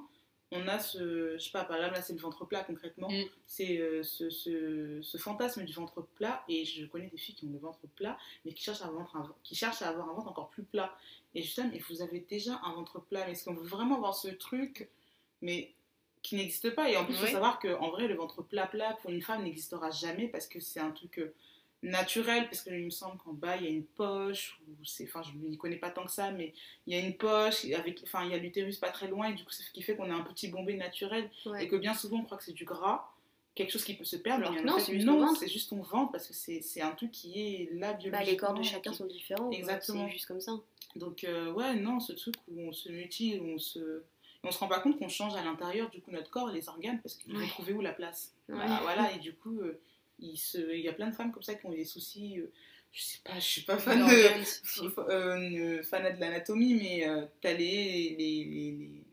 on a ce. Je sais pas, par exemple, là, c'est le ventre plat concrètement. Mm. C'est euh, ce, ce, ce fantasme du ventre plat. Et je connais des filles qui ont le ventre plat, mais qui cherchent à, avoir un, qui cherchent à avoir un ventre encore plus plat. Et je dis, mais vous avez déjà un ventre plat. Mais est-ce qu'on veut vraiment avoir ce truc mais qui n'existe pas? Et en plus, il faut savoir qu'en vrai, le ventre plat-plat pour une femme n'existera jamais parce que c'est un truc. Naturel parce qu'il me semble qu'en bas il y a une poche ou c'est enfin je ne connais pas tant que ça mais il y a une poche avec enfin il y a l'utérus pas très loin et du coup c'est ce qui fait qu'on a un petit bombé naturel Ouais. et que bien souvent on croit que c'est du gras quelque chose qui peut se perdre Alors non, c'est juste ton ventre. parce que c'est un truc qui est là biologiquement Bah, les corps de chacun qui- sont différents. Exactement. C'est juste comme ça. donc euh, ouais non ce truc où on se mutile où on se on se rend pas compte qu'on change à l'intérieur du coup notre corps et les organes parce Ouais. vont trouver où la place? Ouais. Bah, voilà et du coup euh, il, se, il y a plein de femmes comme ça qui ont des soucis euh, je sais pas je suis pas fan de euh, de l'anatomie, mais euh, t'as les, les, les, les-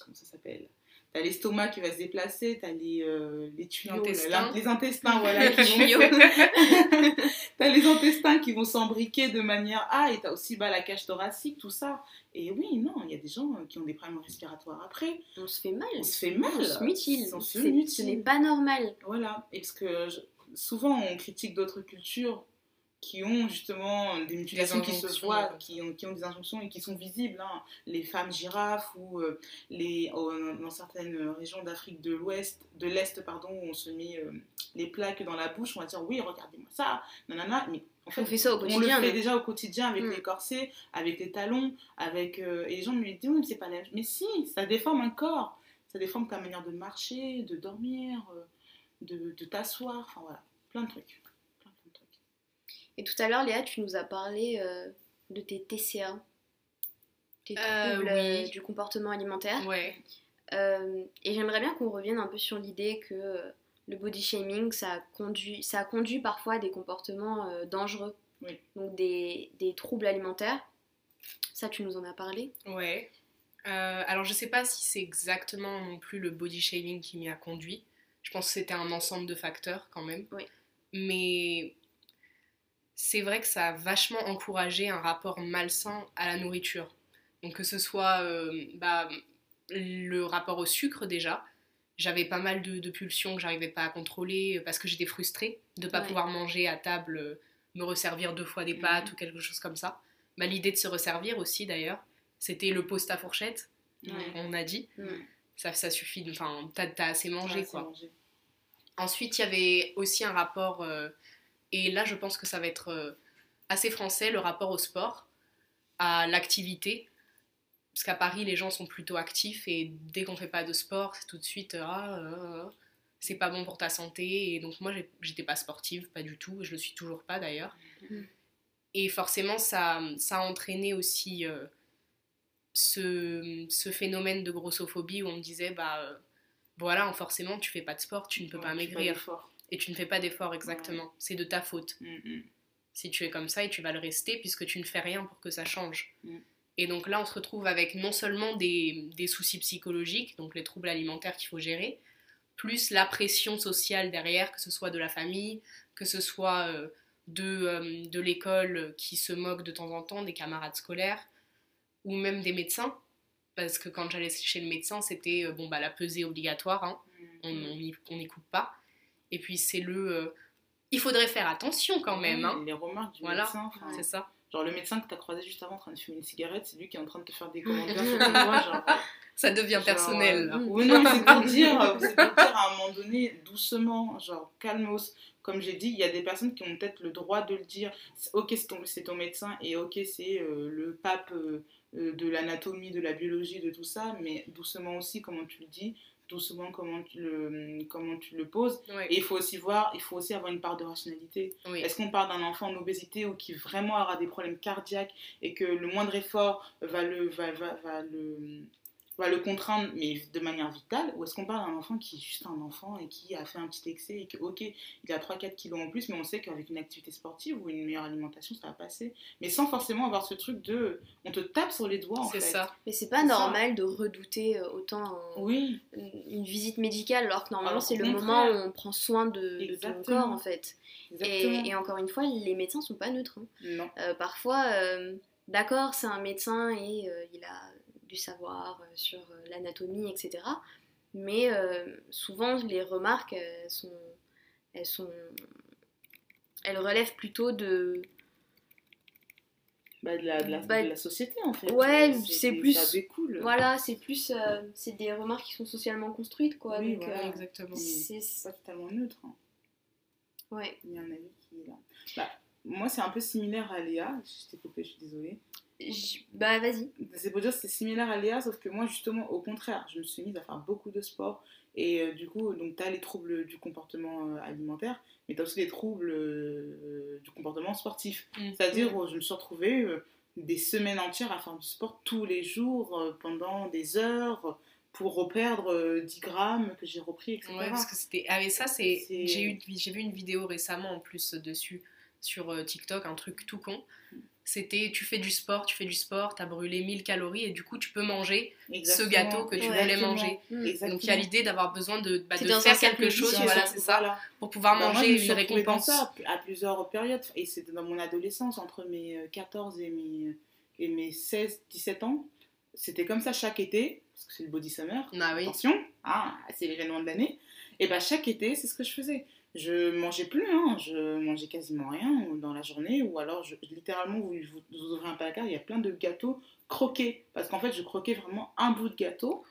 Comment ça s'appelle? T'as l'estomac qui va se déplacer, t'as les, euh, les tuyaux, L'intestin. là, les intestins, voilà, (laughs) vont- (laughs) t'as les intestins qui vont s'embriquer de manière Ah, et t'as aussi bah, la cage thoracique, tout ça. Et oui, non, il y a des gens euh, qui ont des problèmes respiratoires après. On se fait mal. On se fait mal. On se mutile. On se mutile. Ce n'est pas normal. Voilà, et parce que je- souvent on critique d'autres cultures qui ont justement des mutilations qui se voient, qui ont, qui ont des injonctions et qui sont visibles. hein. Les femmes girafes ou euh, les, euh, dans certaines régions d'Afrique de l'Ouest, de l'Est, pardon, où on se met euh, les plaques dans la bouche, on va dire oui, regardez-moi ça, nanana. Mais en fait, On fait ça au on le quotidien. fait mais- déjà au quotidien avec Mm. les corsets, avec les talons, avec euh, et les gens me disent oui, mais c'est pas la mais si, ça déforme un corps, ça déforme ta manière de marcher, de dormir, de, de t'asseoir, enfin voilà, plein de trucs. Plein, plein de trucs. Et tout à l'heure, Léa, tu nous as parlé euh, de tes TCA, tes Euh, troubles oui. euh, du comportement alimentaire. Ouais. Euh, et j'aimerais bien qu'on revienne un peu sur l'idée que le body shaming, ça a conduit, ça a conduit parfois à des comportements euh, dangereux, Oui. donc des, des troubles alimentaires. Ça, tu nous en as parlé. Ouais. Euh, alors je sais pas si c'est exactement non plus le body shaming qui m'y a conduit. Je pense que c'était un ensemble de facteurs quand même. Oui. Mais c'est vrai que ça a vachement encouragé un rapport malsain à la nourriture. Donc que ce soit euh, bah, le rapport au sucre déjà. J'avais pas mal de, de pulsions que j'arrivais pas à contrôler euh, parce que j'étais frustrée de pas Ouais. pouvoir manger à table, euh, me resservir deux fois des Mhm. pâtes ou quelque chose comme ça. Bah, L'idée de se resservir aussi d'ailleurs, c'était le poste à fourchette, Ouais. on a dit. Ça, ça suffit, enfin, t'as assez mangé quoi. mangé. Ensuite, il y avait aussi un rapport, euh, et là je pense que ça va être euh, assez français, le rapport au sport, à l'activité. Parce qu'à Paris, les gens sont plutôt actifs et dès qu'on fait pas de sport, c'est tout de suite euh, ah, euh, c'est pas bon pour ta santé. Et donc moi, j'étais pas sportive, pas du tout, et je le suis toujours pas d'ailleurs. Mhm. Et forcément, ça, ça a entraîné aussi ce, ce phénomène de grossophobie où on me disait bah euh, voilà, forcément, tu fais pas de sport, tu ne peux Ouais, pas tu fais maigrir. d'efforts. Et tu ne fais pas d'effort exactement. C'est de ta faute. Mm, mm. Si tu es comme ça et tu vas le rester puisque tu ne fais rien pour que ça change. Mm. Et donc là, on se retrouve avec non seulement des, des soucis psychologiques, donc les troubles alimentaires qu'il faut gérer, plus la pression sociale derrière, que ce soit de la famille, que ce soit euh, de, euh, de l'école qui se moque de temps en temps, des camarades scolaires, ou même des médecins. Parce que quand j'allais chez le médecin, c'était euh, bon, bah, la pesée obligatoire, hein on Mm. n'y on n'y coupe pas. Et puis c'est le... euh, il faudrait faire attention quand même, hein. Les remarques du Voilà. médecin. enfin, c'est ça. Genre le médecin que t'as croisé juste avant en train de fumer une cigarette, c'est lui qui est en train de te faire des (laughs) commentaires sur genre. Ça devient Genre, personnel. euh, Oui, non, c'est pour dire, c'est pour dire à un moment donné, doucement, genre calmos. Comme j'ai dit, il y a des personnes qui ont peut-être le droit de le dire. Ok, c'est ton, c'est ton médecin et ok, c'est euh, le pape euh, euh, de l'anatomie, de la biologie, de tout ça, mais doucement aussi, comment tu le dis, doucement comment tu le, comment tu le poses. Et il faut aussi voir, il faut aussi avoir une part de rationalité. Oui. Est-ce qu'on parle d'un enfant en obésité ou qui vraiment aura des problèmes cardiaques et que le moindre effort va le, va, va, va le, va le contraindre, mais de manière vitale Ou est-ce qu'on parle d'un enfant qui est juste un enfant et qui a fait un petit excès et que, ok, il a 3-4 kilos en plus, mais on sait qu'avec une activité sportive ou une meilleure alimentation, ça va passer. Mais sans forcément avoir ce truc de. On te tape sur les doigts, en C'est fait. ça. Mais c'est pas C'est ça. normal de redouter euh, autant un- Oui, une visite médicale alors que normalement c'est le moment où on prend soin de, de ton corps en fait. Et, et encore une fois, les médecins sont pas neutres. hein. Non. Euh, parfois, euh, d'accord, c'est un médecin et euh, il a du savoir euh, sur euh, l'anatomie, etc. Mais euh, souvent, les remarques, elles sont, elles sont, elles relèvent plutôt de, Bah, de, la, de, la, Bah, de la société, en fait. ouais, c'est plus- Ça découle. voilà, c'est plus, euh, c'est des remarques qui sont socialement construites, quoi. Oui, donc, voilà. euh, Exactement. c'est, C'est pas totalement neutre. hein. ouais. Il y a un avis qui est là. Bah, moi, c'est un peu similaire à Léa. Je t'ai coupé, je suis désolée. Bah vas-y. C'est pour dire que c'est similaire à Léa, sauf que moi, justement, au contraire, je me suis mise à faire beaucoup de sport. Et euh, du coup, donc, tu as les troubles du comportement euh, alimentaire, mais tu as aussi les troubles euh, du comportement sportif. Mm. C'est-à-dire, où je me suis retrouvée des semaines entières à faire du sport tous les jours, pendant des heures, pour reperdre euh, 10 grammes que j'ai repris, etc. Ouais, parce que c'était. Ah, mais ça, c'est. J'ai eu... j'ai vu une vidéo récemment en plus dessus, sur TikTok, un truc tout con. C'était tu fais du sport, tu fais du sport, t'as brûlé 1000 calories et du coup tu peux manger ce gâteau que tu voulais manger. Mm. Exactement. Donc il y a l'idée d'avoir besoin de, bah, de faire quelque chose voilà, c'est ça, Voilà. pour pouvoir Bah, moi, manger suis une récompense. ça à plusieurs périodes. Et c'était dans mon adolescence, entre mes euh, 14 et mes, et mes 16, 17 ans. C'était comme ça chaque été, parce que c'est le body summer. Ah oui. Attention, hein, c'est l'événement de l'année. Et bah chaque été, c'est ce que je faisais. Je mangeais plus, hein, je mangeais quasiment rien dans la journée, ou alors je, littéralement, vous, vous, vous ouvrez un placard, il y a plein de gâteaux croqués, parce qu'en fait, je croquais vraiment un bout de gâteau,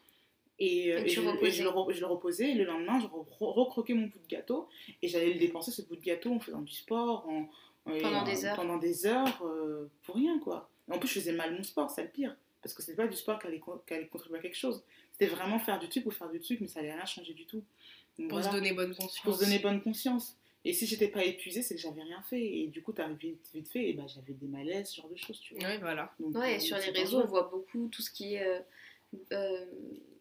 et, euh, Et et tu je, et reposais. je le, je le reposais, et le lendemain, je re- re- recroquais mon bout de gâteau, et j'allais le dépenser, ce bout de gâteau, en faisant du sport, en, Pendant en- des heures. Pendant des heures, euh, pour rien, quoi. Et en plus, je faisais mal mon sport, c'est le pire, parce que c'est pas du sport qui allait, qui allait contribuer à quelque chose. C'était vraiment faire du truc pour faire du truc, mais ça allait rien changer du tout. Pour voilà se donner bonne conscience. pour se donner bonne conscience. Et si j'étais pas épuisée, c'est que j'avais rien fait. Et du coup, t'arrives vite, vite fait, et bah, j'avais des malaises, ce genre de choses, tu vois. Oui, voilà. Donc, Ouais, euh, et sur les réseaux, on voit beaucoup tout ce qui est euh, euh,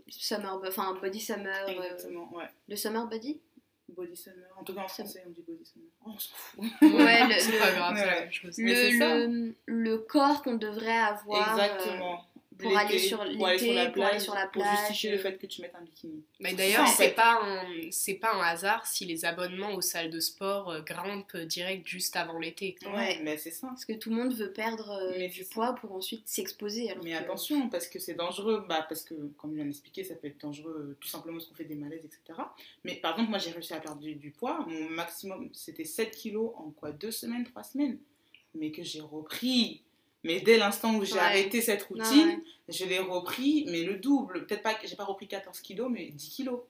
summer, enfin body summer, euh, Exactement, ouais. le summer body? Body summer. En tout cas, en français, on dit body summer. Oh, on s'en fout. Ouais, (laughs) le, C'est le- pas grave, c'est la Ouais. même chose. Le, le, le corps qu'on devrait avoir. euh, Exactement. Pour aller L'été, sur pour aller sur la l'été, pour aller plage, sur la Pour plage. justifier le fait que tu mettes un bikini. Mais d'ailleurs, ça, en c'est pas, un- c'est pas un hasard si les abonnements aux salles de sport euh, grimpent direct juste avant l'été. Ouais. Mais c'est ça. Parce que tout le monde veut perdre euh, Mais du poids pour ensuite s'exposer. alors Mais que- attention, parce que c'est dangereux. Bah, parce que, comme je viens d'expliquer, ça peut être dangereux euh, tout simplement parce qu'on fait des malaises, etc. Mais par exemple, moi, j'ai réussi à perdre du, du poids. Mon maximum, c'était 7 kilos en quoi? Deux semaines, trois semaines? Mais que j'ai repris. Mais dès l'instant où j'ai Ouais. arrêté cette routine, je l'ai repris, mais le double. Peut-être pas, j'ai pas repris 14 kilos, mais 10 kilos.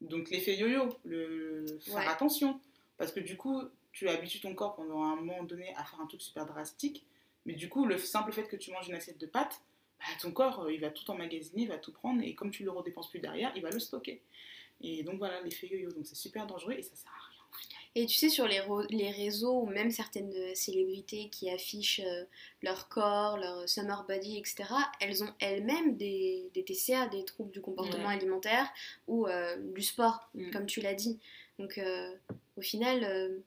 Donc l'effet yo-yo, le faire attention. Parce que du coup, tu habitues ton corps pendant un moment donné à faire un truc super drastique. Mais du coup, le simple fait que tu manges une assiette de pâtes, bah, ton corps, euh, il va tout emmagasiner, il va tout prendre, et comme tu le redépenses plus derrière, il va le stocker. Et donc voilà, l'effet yo-yo. Donc c'est super dangereux et ça sert à. Et tu sais, sur les, les réseaux, ou même certaines euh, célébrités qui affichent euh, leur corps, leur summer body, etc., elles ont elles-mêmes des, des TCA, des troubles du comportement Ouais. alimentaire, ou euh, du sport, Mm. comme tu l'as dit. Donc, euh, au final, euh,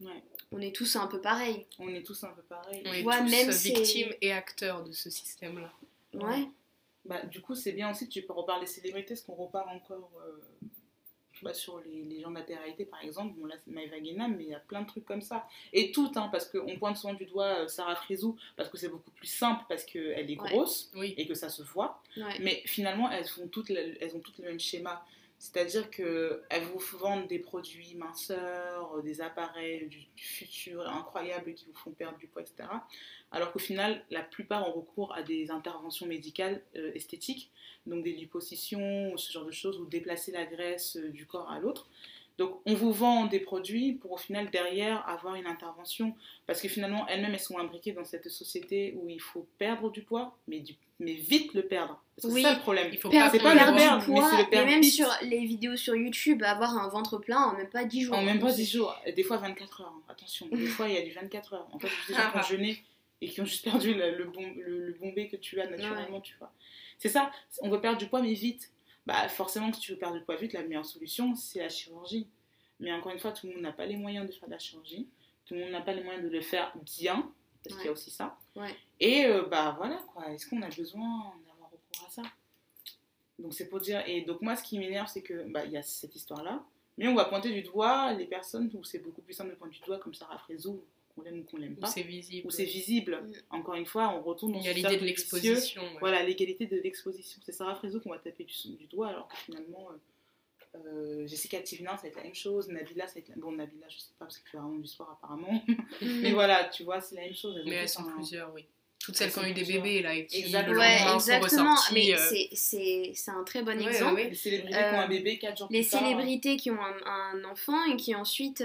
Ouais. on est tous un peu pareils. On est tous un peu pareils. On est tous même victimes et acteurs de ce système-là. Ouais. Bah, du coup, c'est bien aussi que tu peux reparler des célébrités, parce qu'on repart encore sur les, les gens de la télé par exemple. Bon, là, c'est Maëva mais il y a plein de trucs comme ça. Et toutes, hein, parce qu'on pointe souvent du doigt euh, Sarah Frézou, parce que c'est beaucoup plus simple, parce qu'elle est Ouais. grosse Oui. et que ça se voit. ouais. Mais finalement, elles, font toutes le- elles ont toutes le même schéma. C'est-à-dire qu'elles vous vendent des produits minceurs, des appareils du, futur incroyables qui vous font perdre du poids, etc. Alors qu'au final, la plupart ont recours à des interventions médicales euh, esthétiques, donc des liposuctions, ou ce genre de choses, ou déplacer la graisse euh, du corps à l'autre. Donc on vous vend des produits pour au final derrière avoir une intervention. Parce que finalement, elles-mêmes, elles sont imbriquées dans cette société où il faut perdre du poids, mais, du, mais vite le perdre. Parce que Oui. C'est ça le problème. Il faut Perdre, c'est pas perdre perdre, du mais poids, c'est le et perdre même vite. sur les vidéos sur YouTube, avoir un ventre plein en même pas 10 jours. En même pas 10 jours, et des fois 24 heures. hein. Attention, des fois il y a du 24 heures. En fait, des gens qui ont jeûné et qui ont juste perdu le, le, bon, le, le bombé que tu as naturellement, tu vois. C'est ça, on veut perdre du poids mais vite. Bah forcément, si tu veux perdre du poids vite, la meilleure solution c'est la chirurgie. Mais encore une fois, tout le monde n'a pas les moyens de faire de la chirurgie. Tout le monde n'a pas les moyens de le faire bien, parce qu'il y a aussi ça. Ouais. Et euh, bah voilà quoi, est-ce qu'on a besoin d'avoir recours à ça? Donc c'est pour dire, et donc moi ce qui m'énerve c'est que bah il y a cette histoire-là, mais on va pointer du doigt les personnes où c'est beaucoup plus simple de pointer du doigt comme Sarah Frézou, qu'on l'aime ou qu'on l'aime pas, c'est visible. où c'est visible. Mm. Encore une fois, on retourne dans Il y a ce l'idée de l'exposition. ouais. Voilà, l'égalité de l'exposition. C'est Sarah Frézou qu'on va taper du, du doigt, alors que finalement, euh, euh, Jessica Tivina, ça va être la même chose. Nabila, ça va être la... Bon, Nabila, je sais pas, parce qu'elle fait vraiment du sport apparemment. (laughs) Mais voilà, tu vois, c'est la même chose. Mais elles sont un- plusieurs, oui. Toutes celles Elles qui ont sont eu des bébés, là, et qui Exactement. le Ouais, sont exactement. ressortis, Mais euh, c'est- c'est c'est un très bon ouais, exemple. ouais, Les célébrités Euh, qui ont un bébé 4 jours Les plus tard. célébrités qui ont un, un enfant et qui ensuite,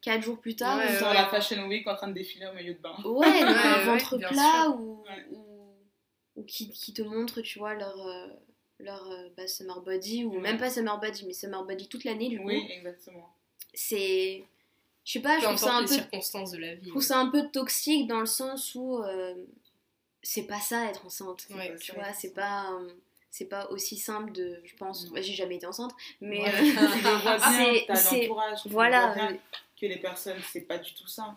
4 jours plus tard, Ouais, ont Sur un- la Fashion Week en train de défiler au maillot de bain. Ouais, (laughs) un ouais, ventre plat sûr. ou, Ouais. ou, ou qui, qui te montrent, tu vois, leur, euh, leur euh, bah, summer body, ou Ouais. même pas summer body, mais summer body toute l'année, du coup. Oui, exactement. C'est. Je sais pas, je trouve ça un les peu circonstances de la vie. je trouve ça un peu toxique dans le sens où euh, c'est pas ça être enceinte. C'est Ouais, pas Tu vois, c'est pas euh, c'est pas aussi simple de je pense. Bah, j'ai jamais été enceinte, mais Ouais, (laughs) (laughs) euh, c'est- voilà, euh, que les personnes, c'est pas du tout ça.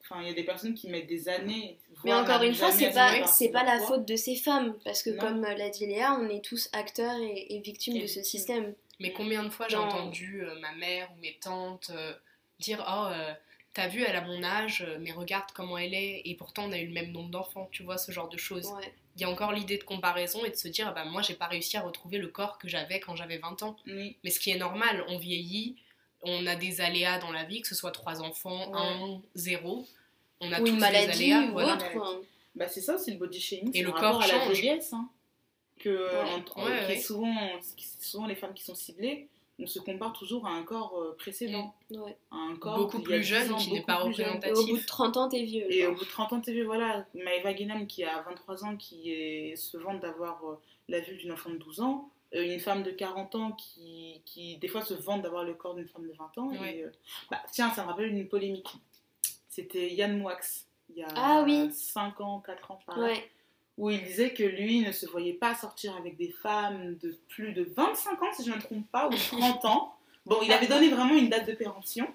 Enfin, il y a des personnes qui mettent des années. mais encore une fois, c'est pas c'est pas la faute de ces femmes parce que Non. comme euh, l'a dit Léa, on est tous acteurs et, et victimes Et de ce système. Mais combien de fois j'ai entendu euh, ma mère ou mes tantes euh, dire Oh, euh, t'as vu, elle a mon âge, euh, mais regarde comment elle est, et pourtant on a eu le même nombre d'enfants, tu vois, ce genre de choses. Ouais. Il y a encore l'idée de comparaison et de se dire Ah bah, Moi, j'ai pas réussi à retrouver le corps que j'avais quand j'avais 20 ans. Mais ce qui est normal, on vieillit, on a des aléas dans la vie, que ce soit trois enfants, un, zéro. On a Ou tous une des maladie aléas, ou voilà. autre. hein. Bah, c'est ça aussi le body shaming. Et c'est le corps à la vieillesse. hein, que, Ouais, souvent les femmes qui sont ciblées, on se compare toujours à un corps euh, précédent. Ouais. À un corps Beaucoup plus 10 jeune, ans, qui n'est pas jeune. Et représentatif. au bout de 30 ans, t'es vieux. Et quoi. au bout de 30 ans, TV, voilà, Maëva Guénam qui a 23 ans, qui est, se vante d'avoir euh, la vue d'une enfant de 12 ans, euh, une femme de 40 ans qui, qui des fois se vante d'avoir le corps d'une femme de 20 ans. Ouais. Et, euh, bah, tiens, ça me rappelle une polémique. C'était Yann Moix, il y a Ah oui. 5 ans, 4 ans par là, Ouais. Où il disait que lui ne se voyait pas sortir avec des femmes de plus de 25 ans, si je ne me trompe pas, ou 30 ans. Bon, il avait donné vraiment une date de péremption.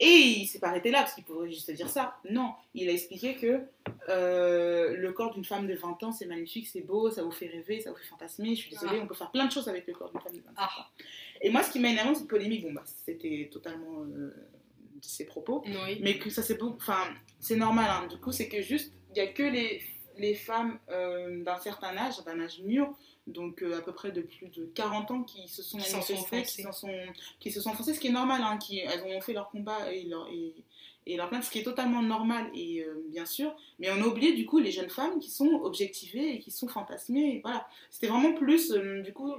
Et il s'est pas arrêté là, parce qu'il pourrait juste dire ça. Non, il a expliqué que euh, le corps d'une femme de 20 ans, c'est magnifique, c'est beau, ça vous fait rêver, ça vous fait fantasmer. Je suis désolée, Ah. on peut faire plein de choses avec le corps d'une femme de 25 Ah. ans. Et moi, ce qui m'a énervé cette polémique, bon, bah, c'était totalement euh, ses propos, Oui. mais que ça c'est beau, enfin, c'est normal, hein. du coup, c'est que juste, il n'y a que les, les femmes euh, d'un certain âge, d'un âge mûr, donc euh, à peu près de plus de 40 ans, qui se sont Qui manifestées, qui, s'en sont, qui se sont ce qui est normal, hein, qui, elles ont fait leur combat et leur, et, et leur plainte, ce qui est totalement normal, et euh, bien sûr, mais on a oublié du coup les jeunes femmes qui sont objectivées et qui sont fantasmées, et voilà. C'était vraiment plus, du coup,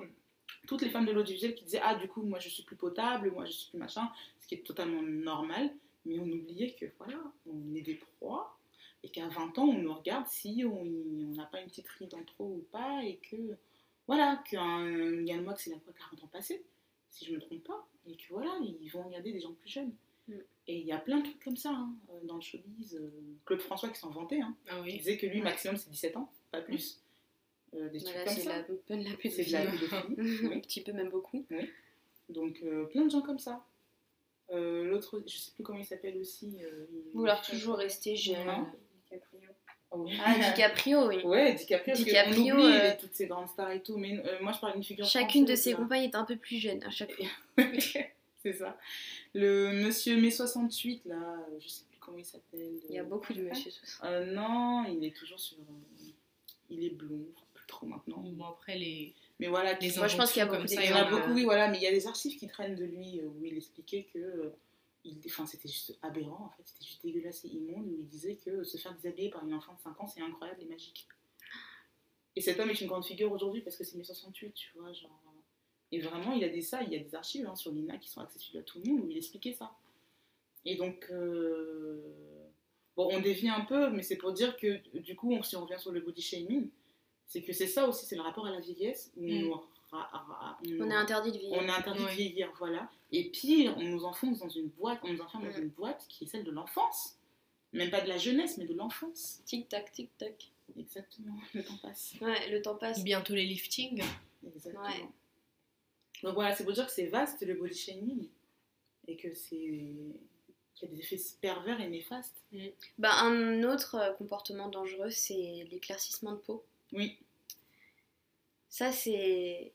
toutes les femmes de l'audiovisuel qui disaient Ah, du coup, moi je suis plus potable, moi je suis plus machin, ce qui est totalement normal, mais on oubliait que voilà, on est des proies et qu'à 20 ans, on nous regarde si on n'a pas une petite ride en trop ou pas, et que voilà, qu'un Yann Moix, il a quoi, 40 ans passés, si je me trompe pas, et que voilà, ils vont regarder des gens plus jeunes. Mm. Et il y a plein de trucs comme ça hein, euh, dans le showbiz. euh, Claude François qui s'en vantait, hein, Ah qui oui. disait que lui, maximum, c'est 17 ans, pas plus. Euh, des trucs Voilà, comme c'est ça. de la C'est de la pédophilie. pédophilie. (laughs) Un petit peu, même beaucoup. Donc euh, plein de gens comme ça. Euh, L'autre, je sais plus comment il s'appelle aussi. euh, Vouloir toujours rester jeune. Non. Ah oui. Ah, DiCaprio, oui. Ouais, DiCaprio, parce DiCaprio, qu'on oublie euh, les- toutes ces grandes stars et tout, mais euh, moi je parle d'une figure Chacune de ses compagnes est un peu plus jeune à chaque fois. (laughs) C'est ça. Le monsieur mai 68, là, euh, je sais plus comment il s'appelle. Il y a beaucoup de monsieur Sosa. Euh, non, il est toujours sur. euh, il est blond, plus trop maintenant. Bon, après, les, Mais voilà, les Moi, je pense qu'il y a beaucoup ça, il y en a euh, beaucoup, oui, voilà, mais il y a des archives qui traînent de lui euh, où il expliquait que. Il, enfin, c'était juste aberrant, en fait, c'était juste dégueulasse et immonde, où il disait que se faire déshabiller par une enfant de 5 ans, c'est incroyable et magique. Et cet homme est une grande figure aujourd'hui parce que c'est mai 68, tu vois, genre. Et vraiment, il a des ça, il y a des archives hein, sur l'INA qui sont accessibles à tout le monde où il expliquait ça. Et donc, euh, bon, on dévie un peu, mais c'est pour dire que du coup, on, si on revient sur le body shaming, c'est que c'est ça aussi, c'est le rapport à la vieillesse où on, Mm. nous on est interdit de vivre. on est interdit de vieillir, voilà. Et pire, on nous enfonce dans une boîte, on nous enferme dans une boîte qui est celle de l'enfance. Même pas de la jeunesse, mais de l'enfance. Tic-tac, tic-tac. Exactement, (laughs) le temps passe. Ouais, le temps passe. bientôt les liftings. Exactement. Ouais. Donc voilà, c'est pour dire que c'est vaste le body shaming et que c'est qu'il y a des effets pervers et néfastes. Bah, un autre euh, comportement dangereux, c'est l'éclaircissement de peau. Oui, Ça, c'est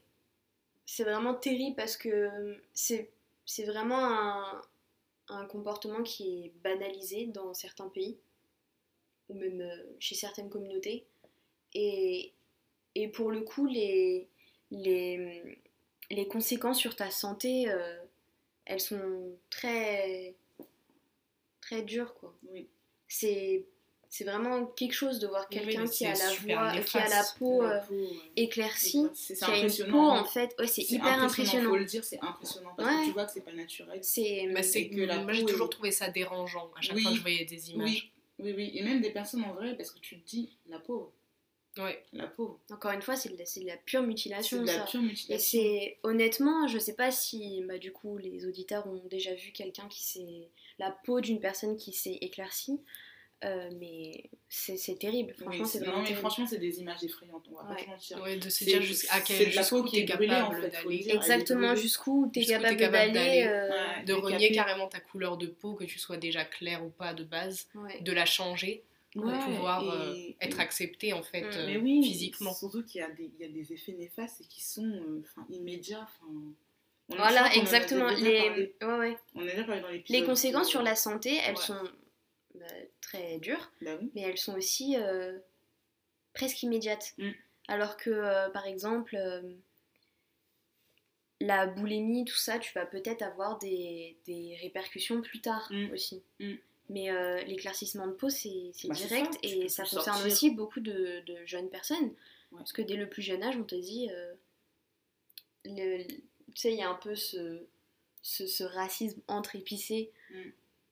c'est vraiment terrible parce que c'est c'est vraiment un, un comportement qui est banalisé dans certains pays ou même euh, chez certaines communautés. Et, et pour le coup, les, les, les conséquences sur ta santé, euh, elles sont très, très dures, quoi. oui. C'est c'est vraiment quelque chose de voir quelqu'un qui a la voix, qui a la peau La euh, peau, éclaircie, C'est qui a une peau impressionnant. en fait, ouais, c'est hyper Il impressionnant. faut le dire, c'est impressionnant parce Ouais. que tu vois que c'est pas naturel. C'est Bah, c'est que la moi, j'ai peau toujours trouvé ça dérangeant à chaque Oui. fois que je voyais des images. Oui, oui, oui. Et même des personnes en vrai, parce que tu te dis, la pauvre, Ouais. la pauvre. encore une fois, c'est de, la- c'est de la pure C'est mutilation de la ça. pure Et mutilation. c'est honnêtement, je sais pas si bah, du coup les auditeurs ont déjà vu quelqu'un qui s'est la peau d'une personne qui s'est éclaircie, euh, mais c'est c'est terrible. Franchement, c'est non, vraiment mais terrible. franchement, c'est des images effrayantes, on va Ouais. pas se mentir. Ouais, de se C'est- dire jusqu'à quel jusqu'où qui est brûlée, en capable fait, d'aller. Exactement, jusqu'où Jusqu'où t'es capable capable d'aller. euh, Ouais. de renier carrément ta couleur de peau, que tu sois déjà clair ou pas de base, ouais. de la changer pour Ouais, pouvoir et- euh, être accepté en fait Mm. euh, Mais oui, physiquement. Surtout qu'il y, a des- il y a des effets néfastes et qui sont euh, immédiats. Voilà, exactement. Les, parlé. ouais, ouais. On a déjà parlé dans les conséquences euh, sur la santé, elles ouais. sont bah, très dures. Bah oui. mais elles sont aussi euh, presque immédiates. Mm. Alors que, euh, par exemple, euh, la boulimie, tout ça, tu vas peut-être avoir des, des répercussions plus tard Mm. aussi. Mm. Mais l'éclaircissement de peau, c'est Bah, direct ça, et ça concerne sortir. aussi beaucoup de, de jeunes personnes. Ouais. Parce que dès le plus jeune âge, on te dit. tu sais, il y a un peu ce, ce, ce racisme entre épicés.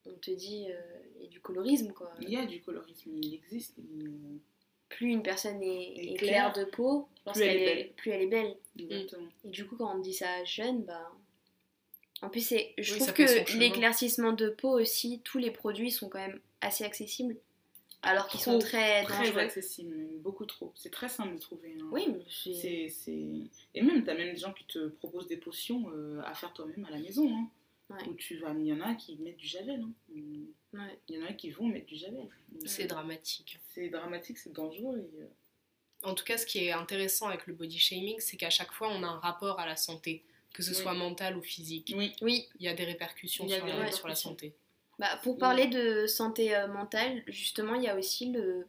On te dit. euh, il y a du colorisme, quoi. Il y a du colorisme, il existe. il- Plus une personne est, claire, claire de peau, plus elle elle, est plus elle est belle. Exactement. Et du coup, quand on dit ça jeune, bah. En plus, c'est- je Oui, trouve que l'éclaircissement de peau aussi, tous les produits sont quand même assez accessibles. Alors qu'ils sont très Très dangereux. accessible, même, beaucoup trop. C'est très simple de trouver. hein. Oui, mais c'est. Et même, tu as même des gens qui te proposent des potions euh, à faire toi-même à la maison. Hein, Ouais. Où tu vas... Il y en a qui mettent du javel. hein. Ouais. Il y en a qui vont mettre du javel. C'est dramatique. C'est dramatique, c'est dangereux. et, euh, En tout cas, ce qui est intéressant avec le body shaming, c'est qu'à chaque fois, on a un rapport à la santé, que ce Oui. soit mental ou physique. Oui, Oui, Il y a des répercussions a sur, des la, répercussions. sur la santé. bah, pour parler de santé euh, mentale, justement, il y a aussi le,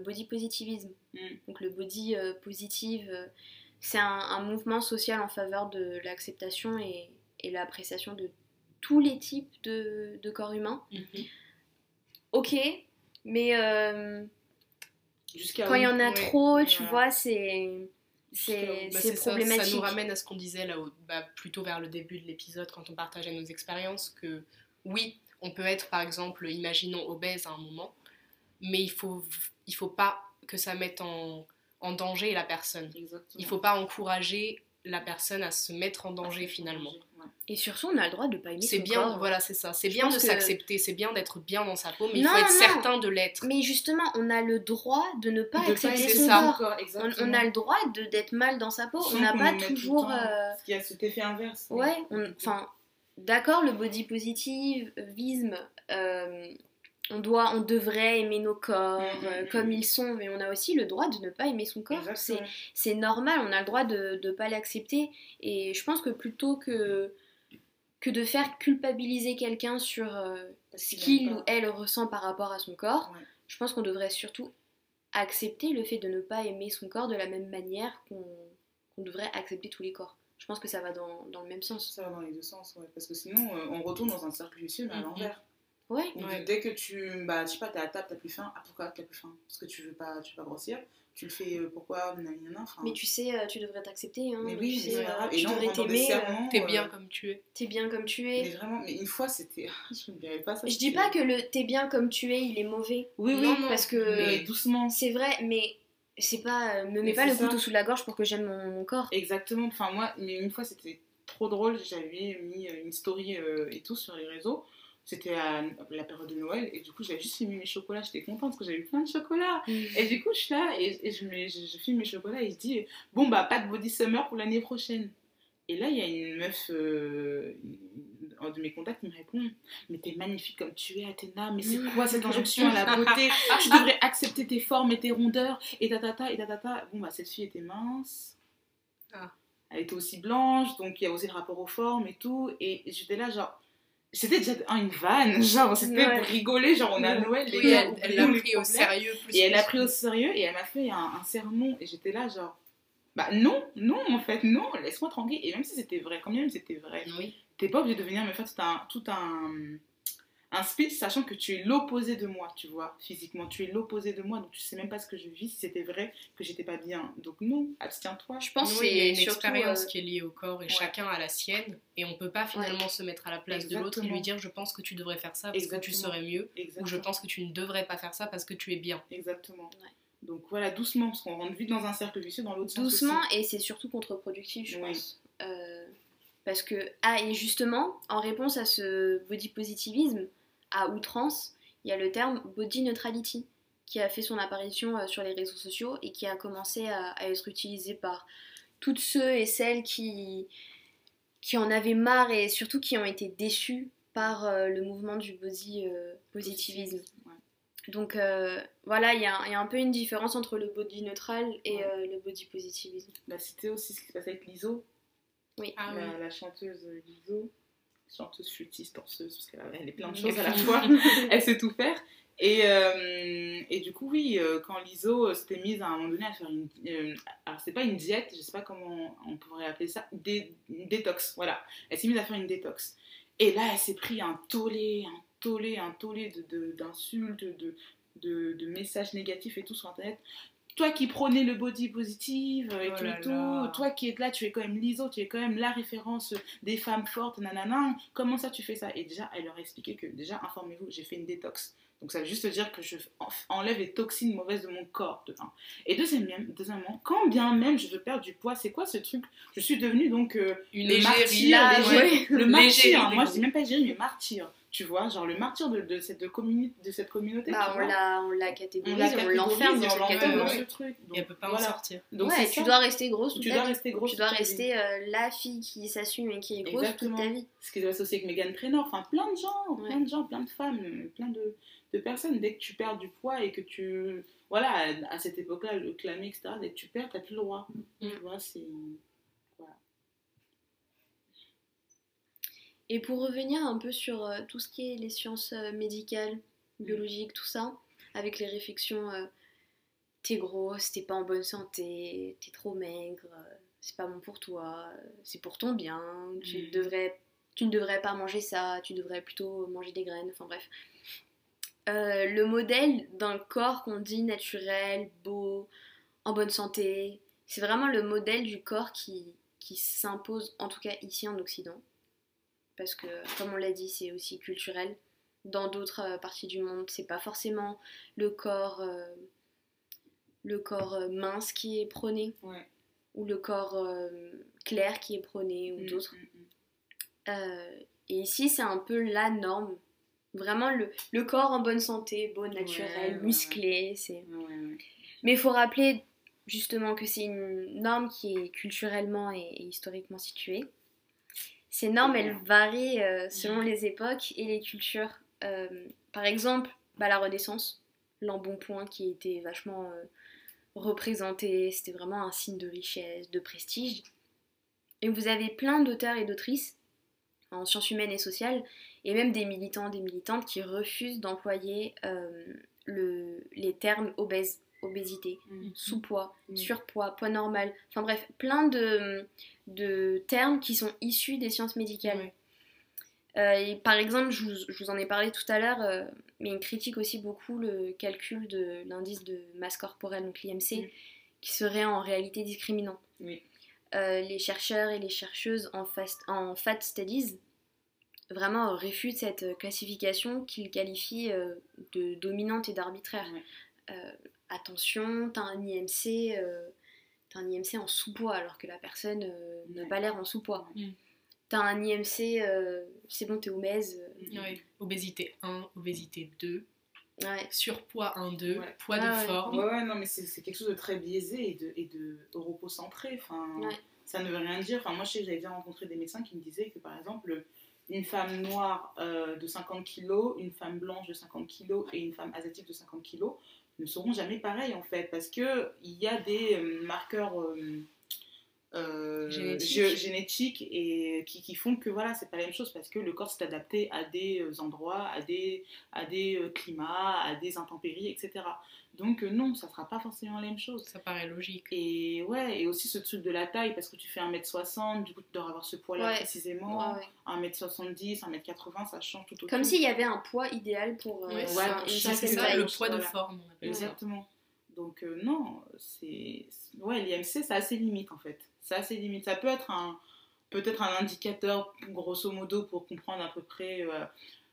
body positivisme. Mm. Donc, le body euh, positive, euh, c'est un, un mouvement social en faveur de l'acceptation et, et l'appréciation de tous les types de, de corps humains. Ok, mais. euh, quand il y en a Ouais, trop, tu voilà. vois, c'est c'est Bah, c'est c'est ça, problématique. ça nous ramène à ce qu'on disait là, au- bah, plutôt vers le début de l'épisode, quand on partageait nos expériences, que oui, on peut être par exemple, imaginons, obèse à un moment, mais il faut, il faut pas que ça mette en, en danger la personne. Exactement. Il faut pas encourager la personne à se mettre en danger finalement. Et surtout, on a le droit de pas aimer C'est son bien, corps. voilà, c'est ça. C'est bien de que- s'accepter, c'est bien d'être bien dans sa peau, mais il faut être non. certain de l'être. Mais justement, on a le droit de ne pas De pas accepter aimer son ça. corps. On, exactement. on a le droit de d'être mal dans sa peau. Sans (laughs) on n'a pas toujours. temps, euh, Parce qu'il y a cet effet inverse. Ouais, enfin, d'accord, le body positivisme, euh, on doit, on devrait aimer nos corps Mhm, euh, comme ils sont, mais on a aussi le droit de ne pas aimer son corps. C'est normal, on a le droit de ne pas l'accepter. Et je pense que plutôt que, que de faire culpabiliser quelqu'un sur euh, ce qu'il ou elle ressent par rapport à son corps, Ouais. je pense qu'on devrait surtout accepter le fait de ne pas aimer son corps de la même manière qu'on devrait accepter tous les corps. Je pense que ça va dans, dans le même sens. Ça va dans les deux sens, ouais. Parce que sinon, euh, on retourne dans un cercle vicieux, mais à Mhm. l'envers. Ouais. Dès que tu, bah, je sais pas, t'es à table, t'as plus faim. Ah, pourquoi t'as plus faim? Parce que tu veux pas, tu veux pas grossir. Tu le fais, euh, pourquoi? Nanana, mais tu sais, euh, tu devrais t'accepter. Hein, Mais tu oui, sais, mais c'est euh, tu Et là, on devrais t'aimer. euh. T'es euh, bien comme tu es. T'es bien comme tu Mais es. vraiment, mais une fois, c'était. Je ne dirais pas ça. Je dis pas que le t'es bien comme tu es, il est mauvais. Oui, oui, Non, non, parce que mais doucement. c'est vrai, mais c'est pas. euh, me mets Mais pas le ça. couteau sous la gorge pour que j'aime mon, mon corps. Exactement. Enfin, moi, mais une fois, c'était trop drôle. J'avais mis euh, une story euh, et tout sur les réseaux. C'était la période de Noël. Et du coup, j'avais juste filmé mes chocolats. J'étais contente parce que j'avais eu plein de chocolats. Et du coup, je suis là et, et je, mets- je, je filme mes chocolats et je dis Bon, bah, pas de body summer pour l'année prochaine. Et là, il y a une meuf euh, un de mes contacts qui me répond Mais t'es magnifique comme tu es, Athéna, mais c'est quoi cette injonction à la beauté? Tu (laughs) devrais accepter tes formes et tes rondeurs, et tatata, et tatata. Bon, bah, cette fille était mince. Ah. Elle était aussi blanche, donc il y a aussi le rapport aux formes et tout. Et j'étais là, genre. C'était déjà un- une vanne, genre, c'était Ouais. pour rigoler, genre, on est à. Noël, les Oui, gars, elle l'a pris au sérieux. Plus Et elle a que- pris au sérieux et elle m'a fait un, un sermon et j'étais là genre bah non, non en fait, non, laisse-moi tranquille. Et même si c'était vrai, quand même c'était vrai, Oui. t'es pas obligé de venir me faire tout un, tout un, un speech sachant que tu es l'opposé de moi, tu vois, physiquement, tu es l'opposé de moi, donc tu sais même pas ce que je vis, si c'était vrai que j'étais pas bien. Donc non, abstiens-toi. Je pense Oui, il y a que une c'est surtout. expérience euh, qui est liée au corps et ouais. chacun a la sienne et on peut pas finalement se mettre à la place de l'autre et lui dire je pense que tu devrais faire ça parce que tu serais mieux ou je pense que tu ne devrais pas faire ça parce que tu es bien. Exactement. Ouais. Donc voilà, doucement, parce qu'on rentre vite dans un cercle vicieux dans l'autre sens. doucement aussi. et c'est surtout contre-productif, je Oui. pense. Euh, parce que, ah, et justement, en réponse à ce body positivisme à outrance, il y a le terme body neutrality qui a fait son apparition euh, sur les réseaux sociaux et qui a commencé à, à être utilisé par toutes ceux et celles qui, qui en avaient marre et surtout qui ont été déçus par euh, le mouvement du body euh, positivisme. Ouais. Donc euh, voilà, il y, a il y a un peu une différence entre le body neutral et Ouais. euh, le body positivisme. Bah, c'était aussi ce qui se passait avec Lizzo. Oui. Ah la, oui. la chanteuse Lizzo. Chanteuse, flûtiste, danseuse, parce qu'elle est plein de choses à la (laughs) fois, elle sait tout faire. Et, euh, et du coup, oui, euh, quand l'ISO s'était mise à un moment donné à faire une. euh, alors, c'est pas une diète, je sais pas comment on pourrait appeler ça, dé- une détox, voilà. Elle s'est mise à faire une détox. Et là, elle s'est pris un tollé, un tollé, un tollé de- de- d'insultes, de, de, de messages négatifs et tout sur Internet. Toi qui prônais le body positive et Oh tout, et tout, là. toi qui es là, tu es quand même l'ISO, tu es quand même la référence des femmes fortes, nanana, comment ça tu fais ça? Et déjà, elle leur a expliqué que, déjà, informez-vous, j'ai fait une détox. Donc ça veut juste dire que je en- enlève les toxines mauvaises de mon corps, de un. Et deuxièmement, deuxièmement, quand bien même je veux perdre du poids, c'est quoi ce truc? Je suis devenue donc euh, Une le martyr, ouais. le martyr. des Moi, je dis même pas égérie, mais martyr. Tu vois, genre le martyr de, de cette, communi- de cette communauté. Bah, tu on vois. l'a on l'a on catégorisé, la on catégorise l'enferme dans on cette l'enferme catégorie. ce truc. Et elle peut pas voilà. en sortir. Donc, ouais, tu ça. dois rester grosse toute Tu ta dois vie. rester grosse tu dois rester euh, la fille qui s'assume et qui est grosse Exactement. toute ta vie. ce qui est associé avec Megan Trainor, enfin plein de gens, Ouais. plein de gens, plein de femmes, plein de, de personnes. Dès que tu perds du poids et que tu. Voilà, à, à cette époque-là, le clamer, etc., dès que tu perds, t'as plus le droit. Mm. Tu vois, c'est. Voilà. Et pour revenir un peu sur euh, tout ce qui est les sciences euh, médicales, biologiques, tout ça, avec les réflexions euh, t'es grosse, t'es pas en bonne santé, t'es trop maigre, c'est pas bon pour toi, c'est pour ton bien, tu, devrais, tu ne devrais pas manger ça, tu devrais plutôt manger des graines, enfin bref. Euh, le modèle d'un corps qu'on dit naturel, beau, en bonne santé, c'est vraiment le modèle du corps qui, qui s'impose, en tout cas ici en Occident parce que comme on l'a dit c'est aussi culturel dans d'autres euh, parties du monde c'est pas forcément le corps euh, le corps euh, mince qui est prôné Ouais. ou le corps euh, clair qui est prôné ou Mm, d'autres mm, mm. Et ici c'est un peu la norme vraiment le, le corps en bonne santé beau naturel Ouais, musclé c'est Ouais, mais il faut rappeler justement que c'est une norme qui est culturellement et historiquement située. Ces normes, elles varient euh, selon les époques et les cultures. Euh, par exemple, bah, la Renaissance, l'embonpoint qui était vachement euh, représenté, c'était vraiment un signe de richesse, de prestige. Et vous avez plein d'auteurs et d'autrices en sciences humaines et sociales, et même des militants, des militantes qui refusent d'employer le- les termes obèse, obésité, Mm. sous-poids, Mm. surpoids, poids normal, enfin bref, plein de, de termes qui sont issus des sciences médicales. Euh, et par exemple, je vous, je vous en ai parlé tout à l'heure, euh, mais il critique aussi beaucoup le calcul de l'indice de masse corporelle, donc l'IMC, Mm. qui serait en réalité discriminant. Euh, les chercheurs et les chercheuses en, fast- en Fat Studies vraiment réfutent cette classification qu'ils qualifient de dominante et d'arbitraire. Euh, attention, t'as un IMC, euh, t'as un IMC en sous-poids alors que la personne euh, n'a Ouais. pas l'air en sous-poids. Mm. T'as un IMC, euh, c'est bon, t'es obèse. Ouais. Obésité 1, obésité 2, ouais. surpoids 1, 2, Ouais. poids Ah de ouais. forme. Ouais, non, mais c'est quelque chose de très biaisé et de, et de europocentré. Enfin, Ouais. Ça ne veut rien dire. Enfin, moi, je sais que j'avais déjà rencontré des médecins qui me disaient que, par exemple, une femme noire euh, de 50 kg, une femme blanche de 50 kg et une femme asiatique de 50 kg ne seront jamais pareilles, en fait, parce qu'il y a des euh, marqueurs euh, euh, Génétiques. gé- génétiques et qui, qui font que voilà, c'est pas la même chose parce que le corps s'est adapté à des euh, endroits, à des, à des euh, climats, à des intempéries, etc. Donc non, ça sera pas forcément la même chose. Ça paraît logique. Et ouais, et aussi ce truc de la taille, parce que tu fais 1m60, du coup tu dois avoir ce poids-là Ouais. précisément. Ouais, ouais. 1m70, 1m80, ça change tout autour. Comme s'il y avait un poids idéal pour euh, ça. une C'est le poids de Voilà. forme, on appelle ça. Donc euh, non, c'est... Ouais, l'IMC, c'est assez limite en fait. Limite. Ça peut être un... Peut-être un indicateur, grosso modo, pour comprendre à peu près... euh,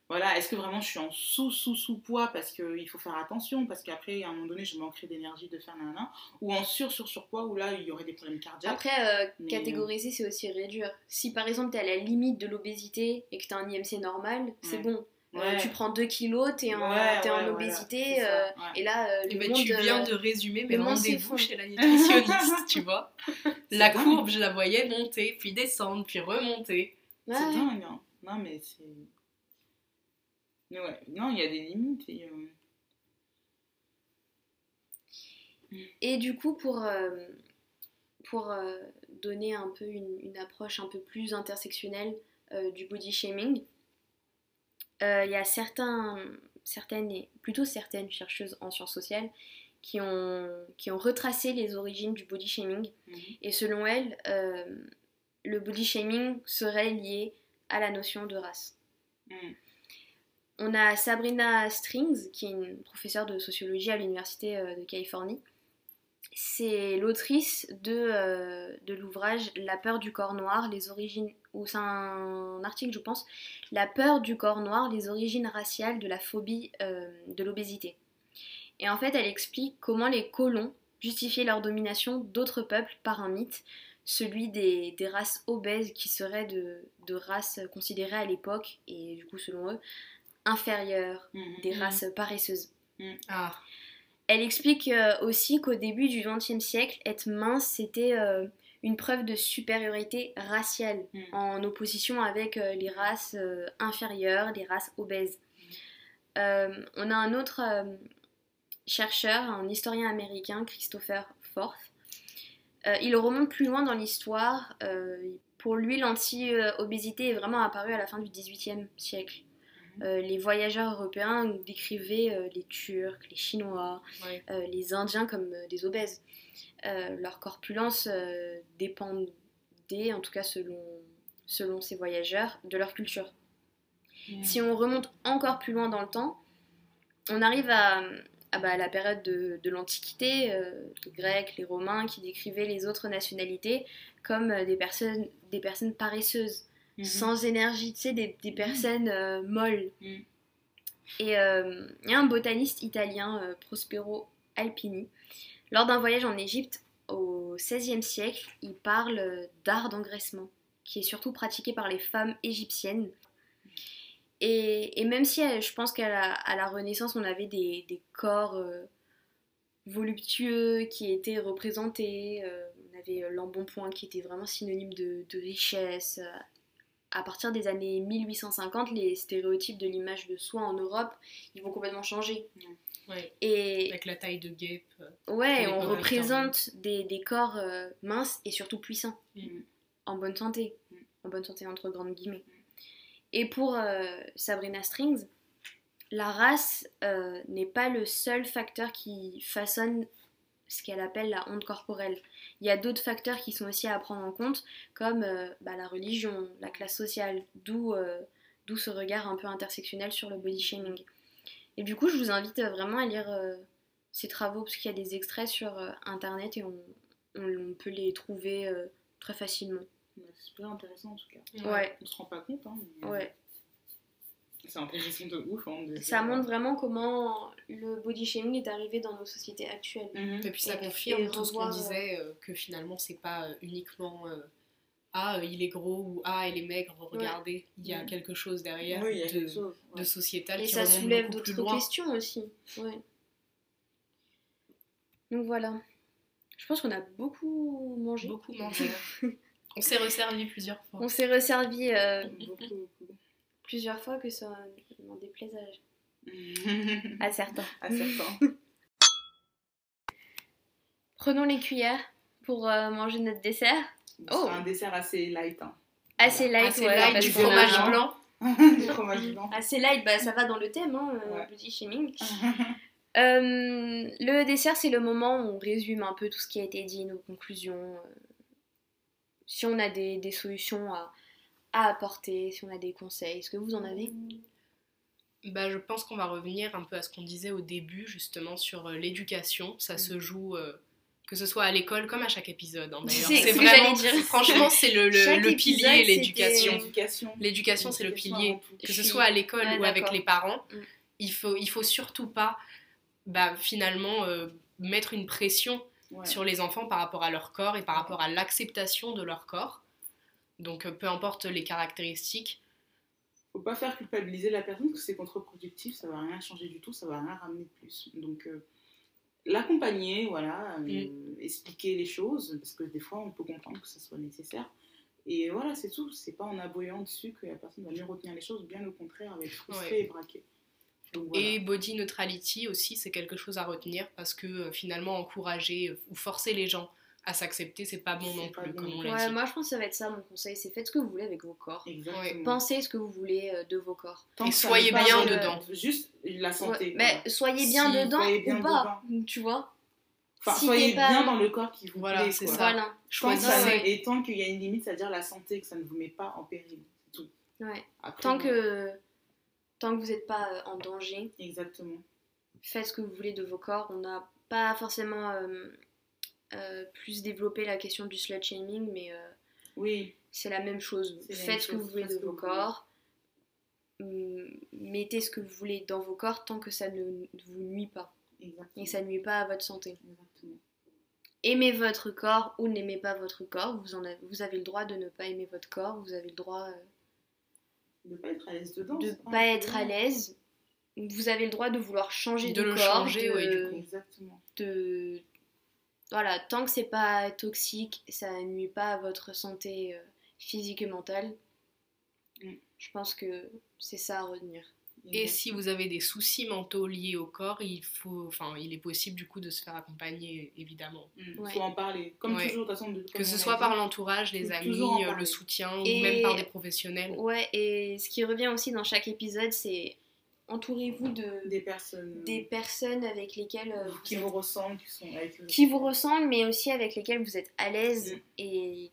Voilà, est-ce que vraiment je suis en sous-sous-sous-poids parce qu'il faut faire attention, parce qu'après, à un moment donné, je manquerai d'énergie de faire nanana, ou en sur-sur-surpoids, où là, il y aurait des problèmes cardiaques. Après, euh, Mais, catégoriser, c'est aussi réduire. Si par exemple t'es à la limite de l'obésité et que t'as un IMC normal, c'est Ouais. bon. Euh, Ouais. tu prends 2 kilos, t'es en, Ouais, ouais, en obésité, euh, ouais. et là, euh, Eh le ben, monde, tu viens euh, de résumer mes rendez-vous chez la nutritionniste, tu vois. (laughs) La dingue. courbe, je la voyais monter, puis descendre, puis remonter. ouais, C'est dingue, hein. Non, mais c'est. Mais ouais, non, il y a des limites. Et, euh, Et du coup, pour, euh, pour euh, donner un peu une, une approche un peu plus intersectionnelle euh, du body shaming. Euh, Il y a certains, certaines, et plutôt certaines chercheuses en sciences sociales qui ont, qui ont retracé les origines du body shaming. Mhm. Et selon elles, euh, le body shaming serait lié à la notion de race. Mhm. On a Sabrina Strings, qui est une professeure de sociologie à l'Université euh, de Californie. C'est l'autrice de, euh, de l'ouvrage La peur du corps noir, les origines, ou c'est un article je pense, La peur du corps noir, les origines raciales de la phobie euh, de l'obésité. Et en fait, elle explique comment les colons justifiaient leur domination d'autres peuples par un mythe, celui des, des races obèses qui seraient de, de races considérées à l'époque, et du coup selon eux, inférieures, Mhm. des Mhm. races paresseuses. Ah, Elle explique euh, aussi qu'au début du XXe siècle, être mince, c'était euh, une preuve de supériorité raciale, Mm. en opposition avec euh, les races euh, inférieures, les races obèses. Euh, on a un autre chercheur, un historien américain, Christopher Forth. Il remonte plus loin dans l'histoire. pour lui, l'anti-obésité est vraiment apparue à la fin du XVIIIe siècle. Euh, les voyageurs européens décrivaient euh, les Turcs, les Chinois, ouais. euh, les Indiens comme des obèses. Leur corpulence dépendait, en tout cas selon, selon ces voyageurs, de leur culture. Si on remonte encore plus loin dans le temps, on arrive à, à, bah, la période de, de l'Antiquité, les Grecs, les Romains qui décrivaient les autres nationalités comme des, personnes, des personnes paresseuses, Mhm. sans énergie, tu sais, des, des personnes euh, molles. Mhm. Et euh, il y a un botaniste italien, euh, Prospero Alpini, lors d'un voyage en Égypte au XVIe siècle, il parle d'art d'engraissement, qui est surtout pratiqué par les femmes égyptiennes. Et, et même si je pense qu'à la, à la Renaissance, on avait des, des corps voluptueux qui étaient représentés, euh, on avait l'embonpoint qui était vraiment synonyme de, de richesse. À partir des années 1850, les stéréotypes de l'image de soi en Europe, ils vont complètement changer. Ouais. Et Avec la taille de guêpe. euh, ouais, on représente des, des corps euh, minces et surtout puissants, Mhm. en bonne santé, Mm. en bonne santé entre grandes guillemets. Et pour euh, Sabrina Strings, la race euh, n'est pas le seul facteur qui façonne ce qu'elle appelle la honte corporelle. Il y a d'autres facteurs qui sont aussi à prendre en compte, comme euh, bah, la religion, la classe sociale, d'où euh, d'où ce regard un peu intersectionnel sur le body shaming. Et du coup, je vous invite euh, vraiment à lire euh, ces travaux, parce qu'il y a des extraits sur Internet et on, on- on peut les trouver très facilement. Ouais, C'est super intéressant en tout cas. Ouais, On se rend pas compte, hein, mais ouais. C'est intéressant de ouf. Hein, de Ça dire, montre vraiment comment le body shaming est arrivé dans nos sociétés actuelles. Mhm. Et puis ça Et- confirme et tout ce qu'on disait, euh, que finalement c'est pas euh, uniquement euh, Ah, euh, il est gros ou Ah, elle est maigre, regardez. Il y a quelque chose derrière Oui, il y a de, quelque chose. de ouais. sociétal Et qui ça soulève d'autres questions aussi. Ouais. Donc voilà. Je pense qu'on a beaucoup mangé. Beaucoup mangé. (laughs) On s'est resservi plusieurs fois. On s'est resservi euh, Beaucoup, beaucoup. Plusieurs fois que ça n'en déplaise à, (laughs) à certains. À certains. (laughs) Prenons les cuillères pour euh, manger notre dessert. Bon, Oh. C'est un dessert assez light. Hein. Assez light, Assez ouais, light, parce du fromage blanc. (laughs) du fromage blanc. Assez light, bah, ça va dans le thème, hein, euh, Ouais. body shaming. Euh, le dessert, c'est le moment où on résume un peu tout ce qui a été dit, nos conclusions. euh, si on a des, des solutions à, à apporter, si on a des conseils, est-ce que vous en avez Bah, je pense qu'on va revenir un peu à ce qu'on disait au début, justement, sur euh, l'éducation. Ça se joue, euh, que ce soit à l'école comme à chaque épisode. hein, d'ailleurs. C'est vraiment, dire. franchement, c'est le, le- le pilier, l'éducation. L'éducation. C'est le pilier. Que ce soit à l'école ou avec les parents, Mm. il faut, il faut surtout pas, bah, finalement, euh, mettre une pression Ouais. sur les enfants par rapport à leur corps et par rapport à l'acceptation de leur corps. Donc, euh, peu importe les caractéristiques, faut pas faire culpabiliser la personne parce que c'est contre-productif, ça va rien changer du tout, ça va rien ramener de plus. Donc euh, l'accompagner, voilà, euh, expliquer les choses parce que des fois on peut comprendre que ça soit nécessaire. Et voilà, c'est tout. C'est pas en aboyant dessus que la personne va mieux retenir les choses, bien au contraire, être frustrée Ouais. et braquée. Donc, voilà. Et body neutrality aussi, c'est quelque chose à retenir parce que euh, finalement, encourager ou forcer les gens à s'accepter, c'est pas bon non pas plus, comme on l'a Ouais, dit. moi je pense que ça va être ça mon conseil, c'est faites ce que vous voulez avec vos corps. Exactement. Pensez ce que vous voulez euh, de vos corps. Tant Et que ça soyez bien de- dedans. Juste la santé. Voilà. mais soyez bien Si, dedans soyez bien ou pas, tu vois. Enfin, si soyez pas- bien dans le corps qui vous Voilà, plaît. c'est ça. Voilà. Choisissez. ça Ouais. n'est- Et tant qu'il y a une limite, c'est-à-dire la santé, que ça ne vous met pas en péril. Tout. Ouais. Après, Tant que tant que vous n'êtes pas euh, en danger, Exactement. faites ce que vous voulez de vos corps. On n'a pas forcément euh, euh, plus développé la question du slut shaming, mais euh, Oui, c'est la même chose. La Faites même ce que chose, vous voulez faites de vos corps. Mettez ce que vous voulez dans vos corps tant que ça ne vous nuit pas exactement. et que ça ne nuit pas à votre santé. Exactement. Aimez votre corps ou n'aimez pas votre corps. Vous, en avez, vous avez le droit de ne pas aimer votre corps. Vous avez le droit euh, De ne pas être à l'aise dedans. de pas être à l'aise. Vous avez le droit de vouloir changer De de, le corps, changer, de, ouais, du coup. Exactement. de- voilà, tant que c'est pas toxique, ça nuit pas à votre santé euh, physique et mentale. Mm. Je pense que c'est ça à retenir. Et si vous avez des soucis mentaux liés au corps, il faut, enfin, il est possible du coup de se faire accompagner, évidemment. Il Ouais. faut en parler. Comme Ouais. toujours, de toute façon. de- Que ce soit dit. par l'entourage, les amis, euh, le soutien, Et- ou même par des professionnels. Ouais, et ce qui revient aussi dans chaque épisode, c'est entourez-vous de Des personnes des personnes avec lesquelles euh, vous qui êtes- vous ressemblent, qui sont avec qui vous ressemblent, mais aussi avec lesquelles vous êtes à l'aise Mm. et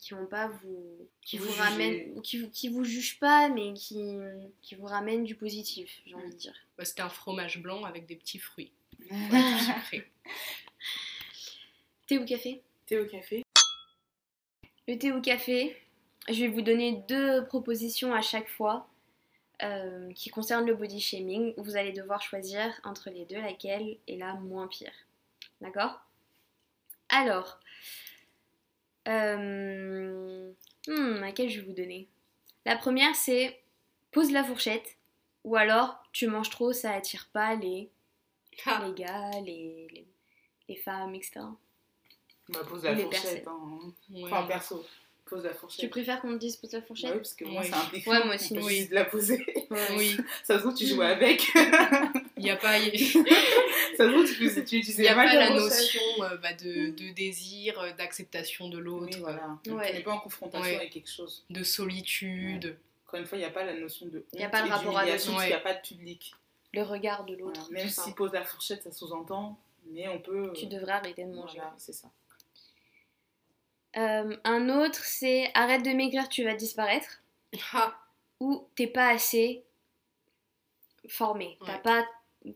qui vont pas vous, qui Vous vous, ramènent, qui, vous- qui vous jugent pas, mais qui, qui vous ramènent du positif, j'ai envie de dire. Bah, C'était un fromage blanc avec des petits fruits. (laughs) Thé ou café? Thé au café. Le thé ou café, je vais vous donner deux propositions à chaque fois euh, qui concernent le body shaming. Vous allez devoir choisir entre les deux laquelle est la moins pire. D'accord? Alors, euh, hmm, laquelle je vais vous donner? La première c'est pose la fourchette ou alors tu manges trop, ça attire pas les, Ah, les gars, les, les, les femmes, etc. Bah, pose la Les fourchette. Hein. ouais. Enfin, perso, pose la fourchette. Tu préfères qu'on te dise pose la Bah fourchette oui, parce que moi, Oui. c'est un défi. Ouais, moi aussi. On peut Oui. juste la poser. Oui, (laughs) Ça se trouve, tu jouais avec. (laughs) il n'y a pas, il (laughs) Ça se trouve, tu, tu, tu y utilisais a mal pas la notion euh, bah, de, de désir, euh, d'acceptation de l'autre, Oui, voilà. Ouais. Tu n'es pas en confrontation Ouais. avec quelque chose. de solitude. Encore une fois, il n'y a pas la notion de honte Y a pas de et rapport à l'autre. qu'il n'y a pas de public. Le regard de l'autre. Voilà. Même tout ça. si pose la fourchette, ça sous-entend, mais on peut. Tu devrais arrêter de manger. Voilà, c'est ça. Euh, un autre, c'est arrête de maigrir, tu vas disparaître. Ah, Ou t'es pas assez formé. T'as Ouais. pas,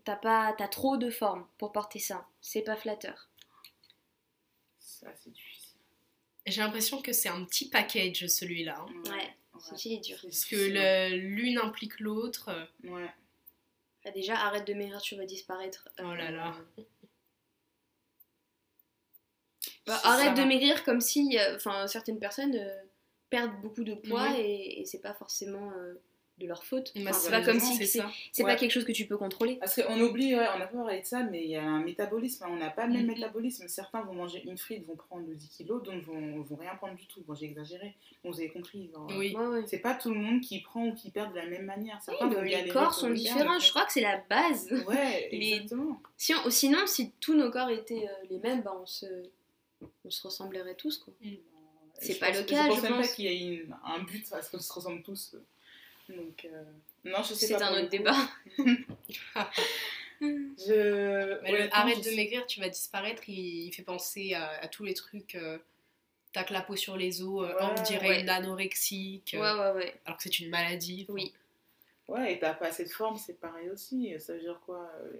t'as pas, t'as trop de forme pour porter ça. C'est pas flatteur. C'est assez difficile. J'ai l'impression que c'est un petit package celui-là. hein. Ouais, Ceci est dur. C'est Parce que l'une implique l'autre. euh, Ouais. Bah, déjà, arrête de maigrir, tu vas disparaître. Oh là là. Bah, Ça arrête de maigrir comme si, euh, enfin, certaines personnes euh, perdent beaucoup de poids et, et c'est pas forcément euh, de leur faute. Bah, Enfin, c'est pas comme si c'est Ouais. pas quelque chose que tu peux contrôler. Parce qu'on oublie, ouais, on n'a pas parlé de ça, mais il y a un métabolisme. hein. On n'a pas le même Mhm. métabolisme. Certains vont manger une frite, vont prendre 10 kilos, d'autres vont, vont rien prendre du tout. Bon, j'ai exagéré. Bon, vous avez compris. genre, Oui. Ouais, ouais. C'est pas tout le monde qui prend ou qui perd de la même manière. Certains Oui, vont les corps sont différents, je crois que c'est la base. Ouais, (laughs) Les- exactement. Si on- sinon, si tous nos corps étaient euh, les mêmes, bah, on, se, on se ressemblerait tous. Quoi. C'est Je pas le cas, Je pense même pas qu'il y ait une- un but à ce qu'on se ressemble tous. Donc, euh, non, je sais C'est pas. un pour le autre débat. (laughs) Je... Mais le honnêtement, arrête je de maigrir, tu vas disparaître, il, il fait penser à, à tous les trucs. euh, Tac la peau sur les os, euh, Ouais. on dirait Ouais. une anorexique, euh, Ouais, ouais, ouais. alors que c'est une maladie. enfin. Oui. Ouais, et t'as pas assez de forme, c'est pareil aussi. Ça veut dire quoi euh,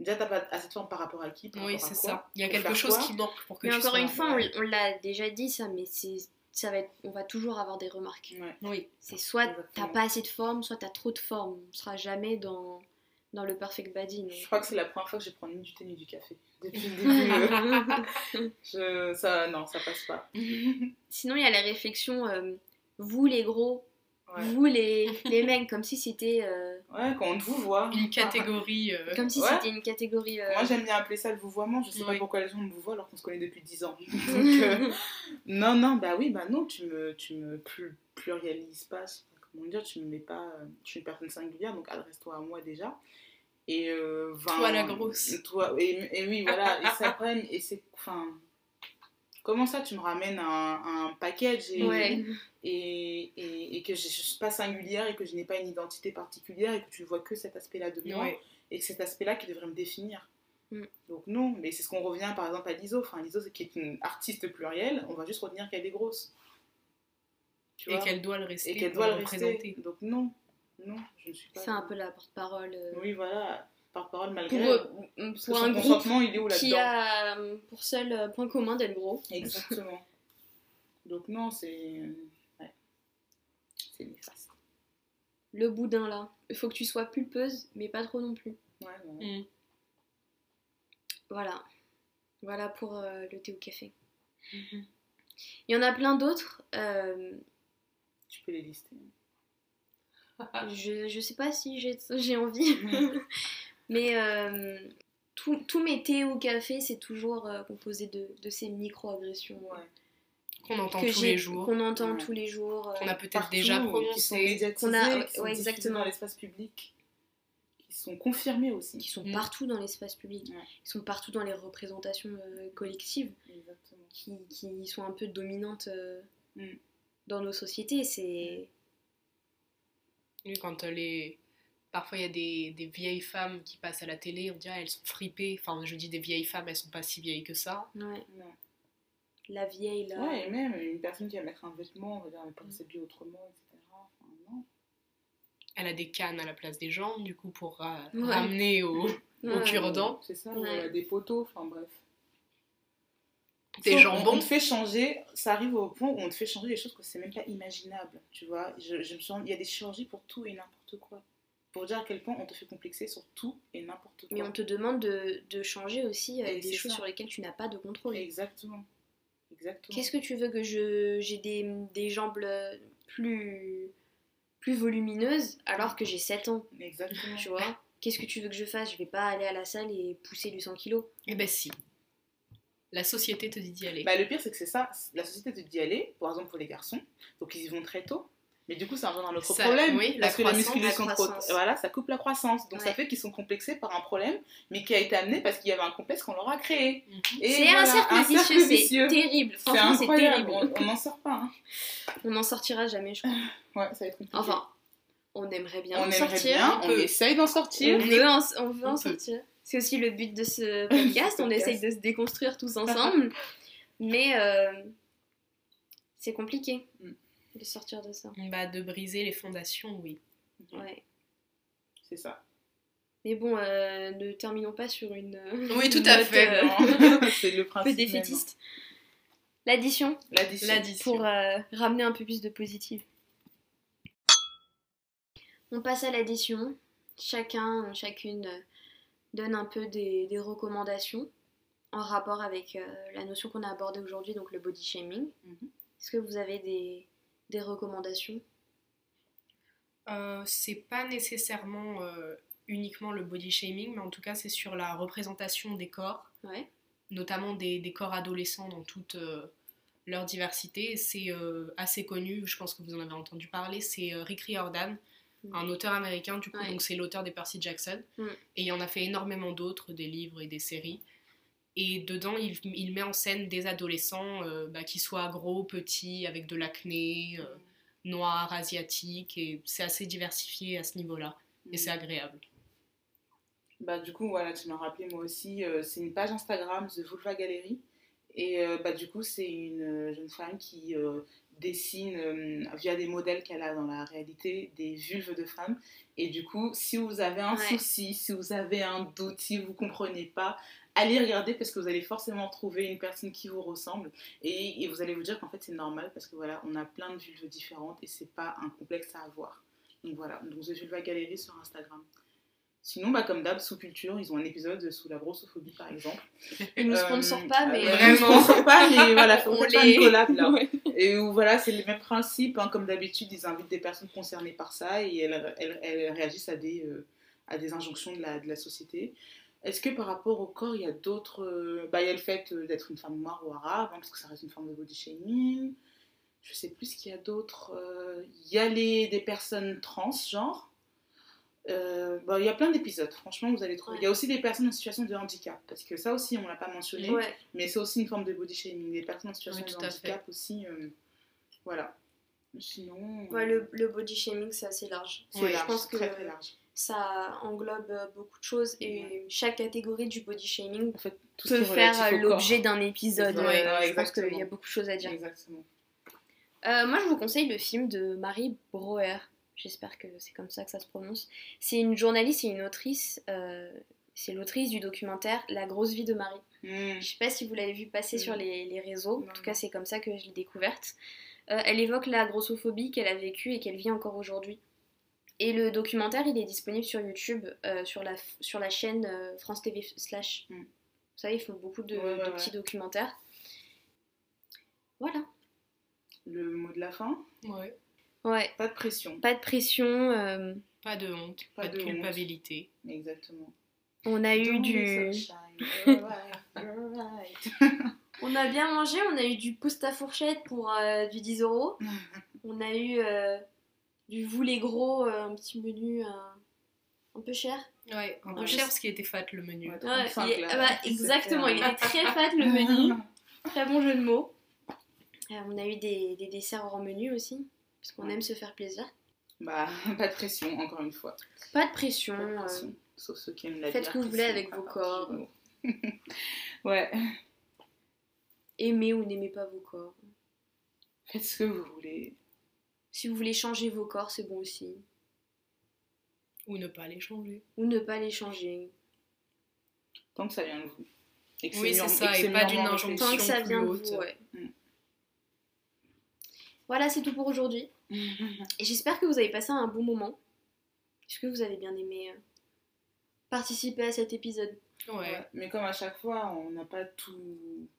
Déjà, t'as pas assez de forme par rapport à qui par Oui, c'est ça. Il y a quelque chose quoi qui manque pour que Mais tu encore sois- une fois, on, on l'a déjà dit ça, mais c'est ça va être, on va toujours avoir des remarques. Ouais. Oui, C'est soit t'as pas assez de forme, soit t'as trop de forme. On sera jamais dans, dans le perfect body. Je crois que c'est la première fois que je prends ni du thé ni du café. Depuis le (laughs) début, je... ça, non, ça passe pas. (laughs) Sinon, il y a la réflexion, euh, vous les gros, Ouais, vous les, les mecs, comme si c'était euh, ouais quand on te vous voit. une catégorie. euh, comme si Ouais. c'était une catégorie. euh, Moi, j'aime bien appeler ça le vouvoiement. Je sais pas pourquoi les gens me voient alors qu'on se connaît depuis 10 ans. (laughs) Donc, (laughs) euh, non, non, bah oui, bah non, tu me, tu me plu- pluralises pas. je sais pas Comment dire, tu me mets pas. euh, Je suis une personne singulière, donc adresse-toi à moi déjà. Et euh, 20 Toi, la grosse. Toi, et, et oui, voilà. et ça, après, et c'est. Enfin, comment ça tu me ramènes un, un package et, Ouais. et, et, et que je ne suis pas singulière et que je n'ai pas une identité particulière et que tu vois que cet aspect-là de moi Ouais. et que cet aspect-là qui devrait me définir. Mm. Donc non, mais c'est ce qu'on revient par exemple à Liso. Enfin, Liso, c'est qui est une artiste plurielle, on va juste retenir qu'elle est grosse. Tu Et qu'elle doit le rester. Et qu'elle pour doit le rester. représenter. Donc non, non, je ne suis pas... C'est un peu la porte-parole. euh, Oui, voilà, par parole Pour, malgré... euh, pour que un son groupe consentement, il est où qui a euh, pour seul euh, point commun d'être gros. Exactement. Donc non, c'est... Ouais. C'est néfaste. Le boudin là. Il faut que tu sois pulpeuse, mais pas trop non plus. Ouais, ouais. Mm. Voilà. Voilà pour euh, le thé au café. Mhm. Il y en a plein d'autres. euh, Tu peux les lister. je, je sais pas si j'ai j'ai envie. (laughs) mais euh, tous tous mes thés au café, c'est toujours euh, composé de, de ces micro-agressions. Ouais. Qu'on entend que tous les jours. Qu'on entend Ouais. tous les jours. euh, Qu'on a peut-être déjà Qui sont prononcé. Qu'on a- qui sont ouais, exactement. dans l'espace public. Qui sont confirmés aussi. qui sont Mm. partout dans l'espace public. Ouais. Ils sont partout dans les représentations euh, collectives. Exactement. qui, qui sont un peu dominantes euh, Mm. dans nos sociétés. C'est Oui, quand euh, les... Parfois, il y a des, des vieilles femmes qui passent à la télé, on dirait elles sont fripées. Enfin, je dis des vieilles femmes, elles sont pas si vieilles que ça. ouais, la vieille là. Ouais, et même une personne qui va mettre un vêtement, on va dire, elle pourrait s'habiller autrement, etc. Enfin, non. Elle a des cannes à la place des jambes, du coup, pour ra- Ouais. ramener au, Ouais. au cure-dent. C'est ça, Ouais. voilà, des poteaux, enfin bref. Des On- jambons. On te fait changer, ça arrive au point où on te fait changer des choses que c'est même pas imaginable, tu vois. Je, je me rendu- il y a des chirurgies pour tout et n'importe quoi. Pour dire à quel point on te fait complexer sur tout et n'importe quoi. Mais on te demande de, de changer aussi euh, des choses ça. sur lesquelles tu n'as pas de contrôle. Exactement. Exactement. Qu'est-ce que tu veux que je j'ai des, des jambes euh, plus plus volumineuses alors que j'ai 7 ans, Exactement. tu vois? Qu'est-ce que tu veux que je fasse? Je vais pas aller à la salle et pousser du 100 kilos. Eh ben si. La société te dit d'y aller. Bah, le pire, c'est que c'est ça. La société te dit d'y aller, par exemple pour les garçons. Donc ils y vont très tôt. Mais du coup, ça engendre un autre Ça- problème. oui, la parce que la croissance, musculation la trop- croissance. voilà, ça coupe la croissance. Donc ça fait qu'ils sont complexés par un problème, mais qui a été amené parce qu'il y avait un complexe qu'on leur a créé. Mhm. C'est voilà, un cercle vicieux, c'est terrible. C'est Franchement, c'est incroyable. terrible. On- n'en sort pas. hein. On n'en sortira jamais, je crois. (laughs) Ouais, ça va être compliqué. Enfin, on aimerait bien on en aimerait sortir. bien, on, essaye d'en sortir. On veut en, on veut en On peut. sortir. C'est aussi le but de ce (laughs) podcast. on essaye de se déconstruire tous ensemble. (laughs) mais euh, c'est compliqué Mm. De sortir de ça. Bah, de briser les fondations, oui. Ouais. C'est ça. Mais bon, euh, ne terminons pas sur une. euh, Oui, tout une à note, fait, euh, (laughs) (laughs) c'est le un peu principe. même. défaitiste. L'addition, L'addition. Pour euh, ramener un peu plus de positif. On passe à l'addition. Chacun, chacune donne un peu des, des recommandations en rapport avec euh, la notion qu'on a abordée aujourd'hui, donc le body shaming. Mhm. Est-ce que vous avez des, des recommandations Euh, c'est pas nécessairement euh, uniquement le body shaming, mais en tout cas, c'est sur la représentation des corps, Ouais. notamment des, des corps adolescents dans toute euh, leur diversité. C'est euh, assez connu, je pense que vous en avez entendu parler, c'est Rick Riordan, un auteur américain, du coup, Ouais. donc c'est l'auteur des Percy Jackson. Et il en a fait énormément d'autres, des livres et des séries. Et dedans, il, il met en scène des adolescents, euh, bah, qui soient gros, petits, avec de l'acné, euh, noirs, asiatiques, et c'est assez diversifié à ce niveau-là. Et c'est agréable. Bah, du coup, voilà, tu m'as rappelé moi aussi, euh, c'est une page Instagram, The Vulva Gallery. Et euh, bah, du coup, c'est une euh, jeune femme qui dessine euh, via des modèles qu'elle a dans la réalité des vulves de femmes. Et du coup, si vous avez un Ouais. souci, si vous avez un doute, si vous comprenez pas, allez regarder parce que vous allez forcément trouver une personne qui vous ressemble. Et, et vous allez vous dire qu'en fait, c'est normal parce que voilà, on a plein de vulves différentes et c'est pas un complexe à avoir. Donc voilà, donc The Vulva Gallery sur Instagram. Sinon, bah, comme d'hab, sous culture, ils ont un épisode sous la grossophobie par exemple. (laughs) Ils nous Euh, sponsorent pas, mais. euh, Vraiment. ils nous pas, mais (laughs) voilà, faut On les- une collab là. (laughs) Ouais. Et où voilà, c'est le même principe, hein, comme d'habitude, ils invitent des personnes concernées par ça et elles, elles- elles réagissent à des, euh, à des injonctions de la, de la société. Est-ce que par rapport au corps, il y a d'autres. euh, bah, il y a le fait euh, d'être une femme noire ou arabe, hein, parce que ça reste une forme de body shaming. Je sais plus ce qu'il y a d'autre. euh, Il y a les, des personnes trans, genre. Euh, bah, Il y a plein d'épisodes, franchement, vous allez trouver. Ouais. Il y a aussi des personnes en situation de handicap, parce que ça aussi, on l'a pas mentionné, Ouais. mais c'est aussi une forme de body shaming. Les personnes en situation Oui, de handicap aussi, euh, voilà. Sinon, Ouais, le, le body shaming, c'est assez large. c'est Ouais, large, je pense que très très large. Ça englobe euh, beaucoup de choses et chaque catégorie du body shaming En fait, tout ce peut faire euh, l'objet d'un épisode. Ouais, Euh, je pense qu'il y a beaucoup de choses à dire. Exactement. Euh, moi, je vous conseille le film de Marie Broer. J'espère que c'est comme ça que ça se prononce. C'est une journaliste et une autrice. euh, c'est l'autrice du documentaire La grosse vie de Marie. Hmm. Je sais pas si vous l'avez vu passer sur les, les réseaux. En tout cas, c'est comme ça que je l'ai découverte. Elle évoque la grossophobie qu'elle a vécue et qu'elle vit encore aujourd'hui. Et le documentaire, il est disponible sur YouTube, euh, sur, la, sur la chaîne euh, France TV slash. Mm. Vous savez, ils font beaucoup de, Ouais, ouais, de ouais. petits documentaires. Voilà. Le mot de la fin, Ouais. Ouais. pas de pression. Pas de pression. euh, Pas de honte, Pas pas, de, de honte. culpabilité. Exactement. on a eu Don't du. be so shy, you're right, you're right. (laughs) On a bien mangé, on a eu du pouce à fourchette pour euh, du 10 euros. (laughs) On a eu euh, du vous les gros, euh, un petit menu euh, un peu cher. Ouais, un peu cher parce qu'il était fat le menu. Ouais. Ouais, 35, il est- là. ah bah, exactement, il était très fat le menu. (laughs) Très bon jeu de mots. (laughs) Euh, on a eu des, des desserts hors menu aussi, parce qu'on Ouais. aime se faire plaisir. Bah, (laughs) pas de pression, encore une fois. Pas de pression. Pas de euh, pression. Sauf ceux qui aiment la faites ce que vous voulez avec vos corps. ouais, aimez ou n'aimez pas vos corps. faites ce que vous voulez. Si vous voulez changer vos corps, c'est bon aussi. Ou ne pas les changer. Ou ne pas les changer. Tant que ça vient de vous. Et Oui, c'est ça, et c'est pas d'une injonction. Tant que ça plus vient de vous, ouais. Mm. Voilà, c'est tout pour aujourd'hui. (laughs) Et j'espère que vous avez passé un bon moment. Est-ce que vous avez bien aimé euh, participer à cet épisode? Ouais. Ouais, Mais comme à chaque fois, on n'a pas tout,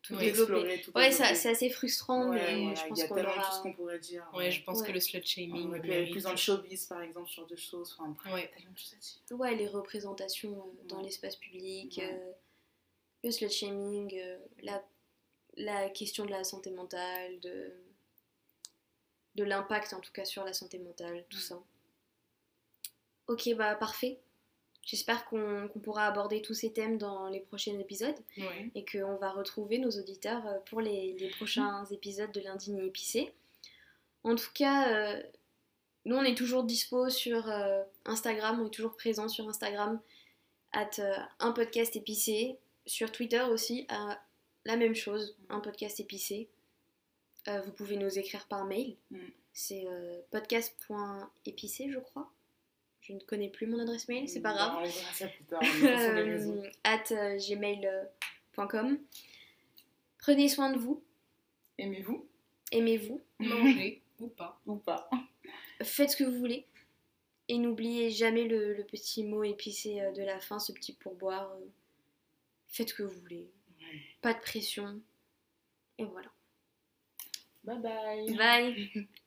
tout Ouais. exploré. Tout Ouais, ça- c'est assez frustrant, Ouais, mais voilà, je il pense y a tellement de aura... choses qu'on pourrait dire. Ouais, je pense Ouais. que le slut shaming plus dans le showbiz, par exemple, sur deux choses. Enfin, Ouais. tellement de choses à dire. Ouais, les représentations euh, dans Ouais. l'espace public, Ouais. euh, le slut shaming, euh, la, la question de la santé mentale, de, de l'impact en tout cas sur la santé mentale, tout ça. Ok, bah parfait. J'espère qu'on qu'on pourra aborder tous ces thèmes dans les prochains épisodes Ouais. et qu'on va retrouver nos auditeurs euh, pour les, les prochains épisodes de Lundi épicé. En tout cas, euh, nous on est toujours dispo sur euh, Instagram, on est toujours présent sur Instagram, at euh, un podcast épicé, sur Twitter aussi, à la même chose, un podcast épicé. Vous pouvez nous écrire par mail, Mm. c'est podcast.épicé je crois. Je ne connais plus mon adresse mail, c'est pas grave. Euh, at euh, gmail.com. Prenez soin de vous, Aimez-vous aimez-vous, Manger ou pas. ou pas faites ce que vous voulez. Et n'oubliez jamais le, le petit mot épicé euh, de la fin, ce petit pourboire. Faites ce que vous voulez. Ouais. Pas de pression. Et voilà. Bye bye Bye (laughs)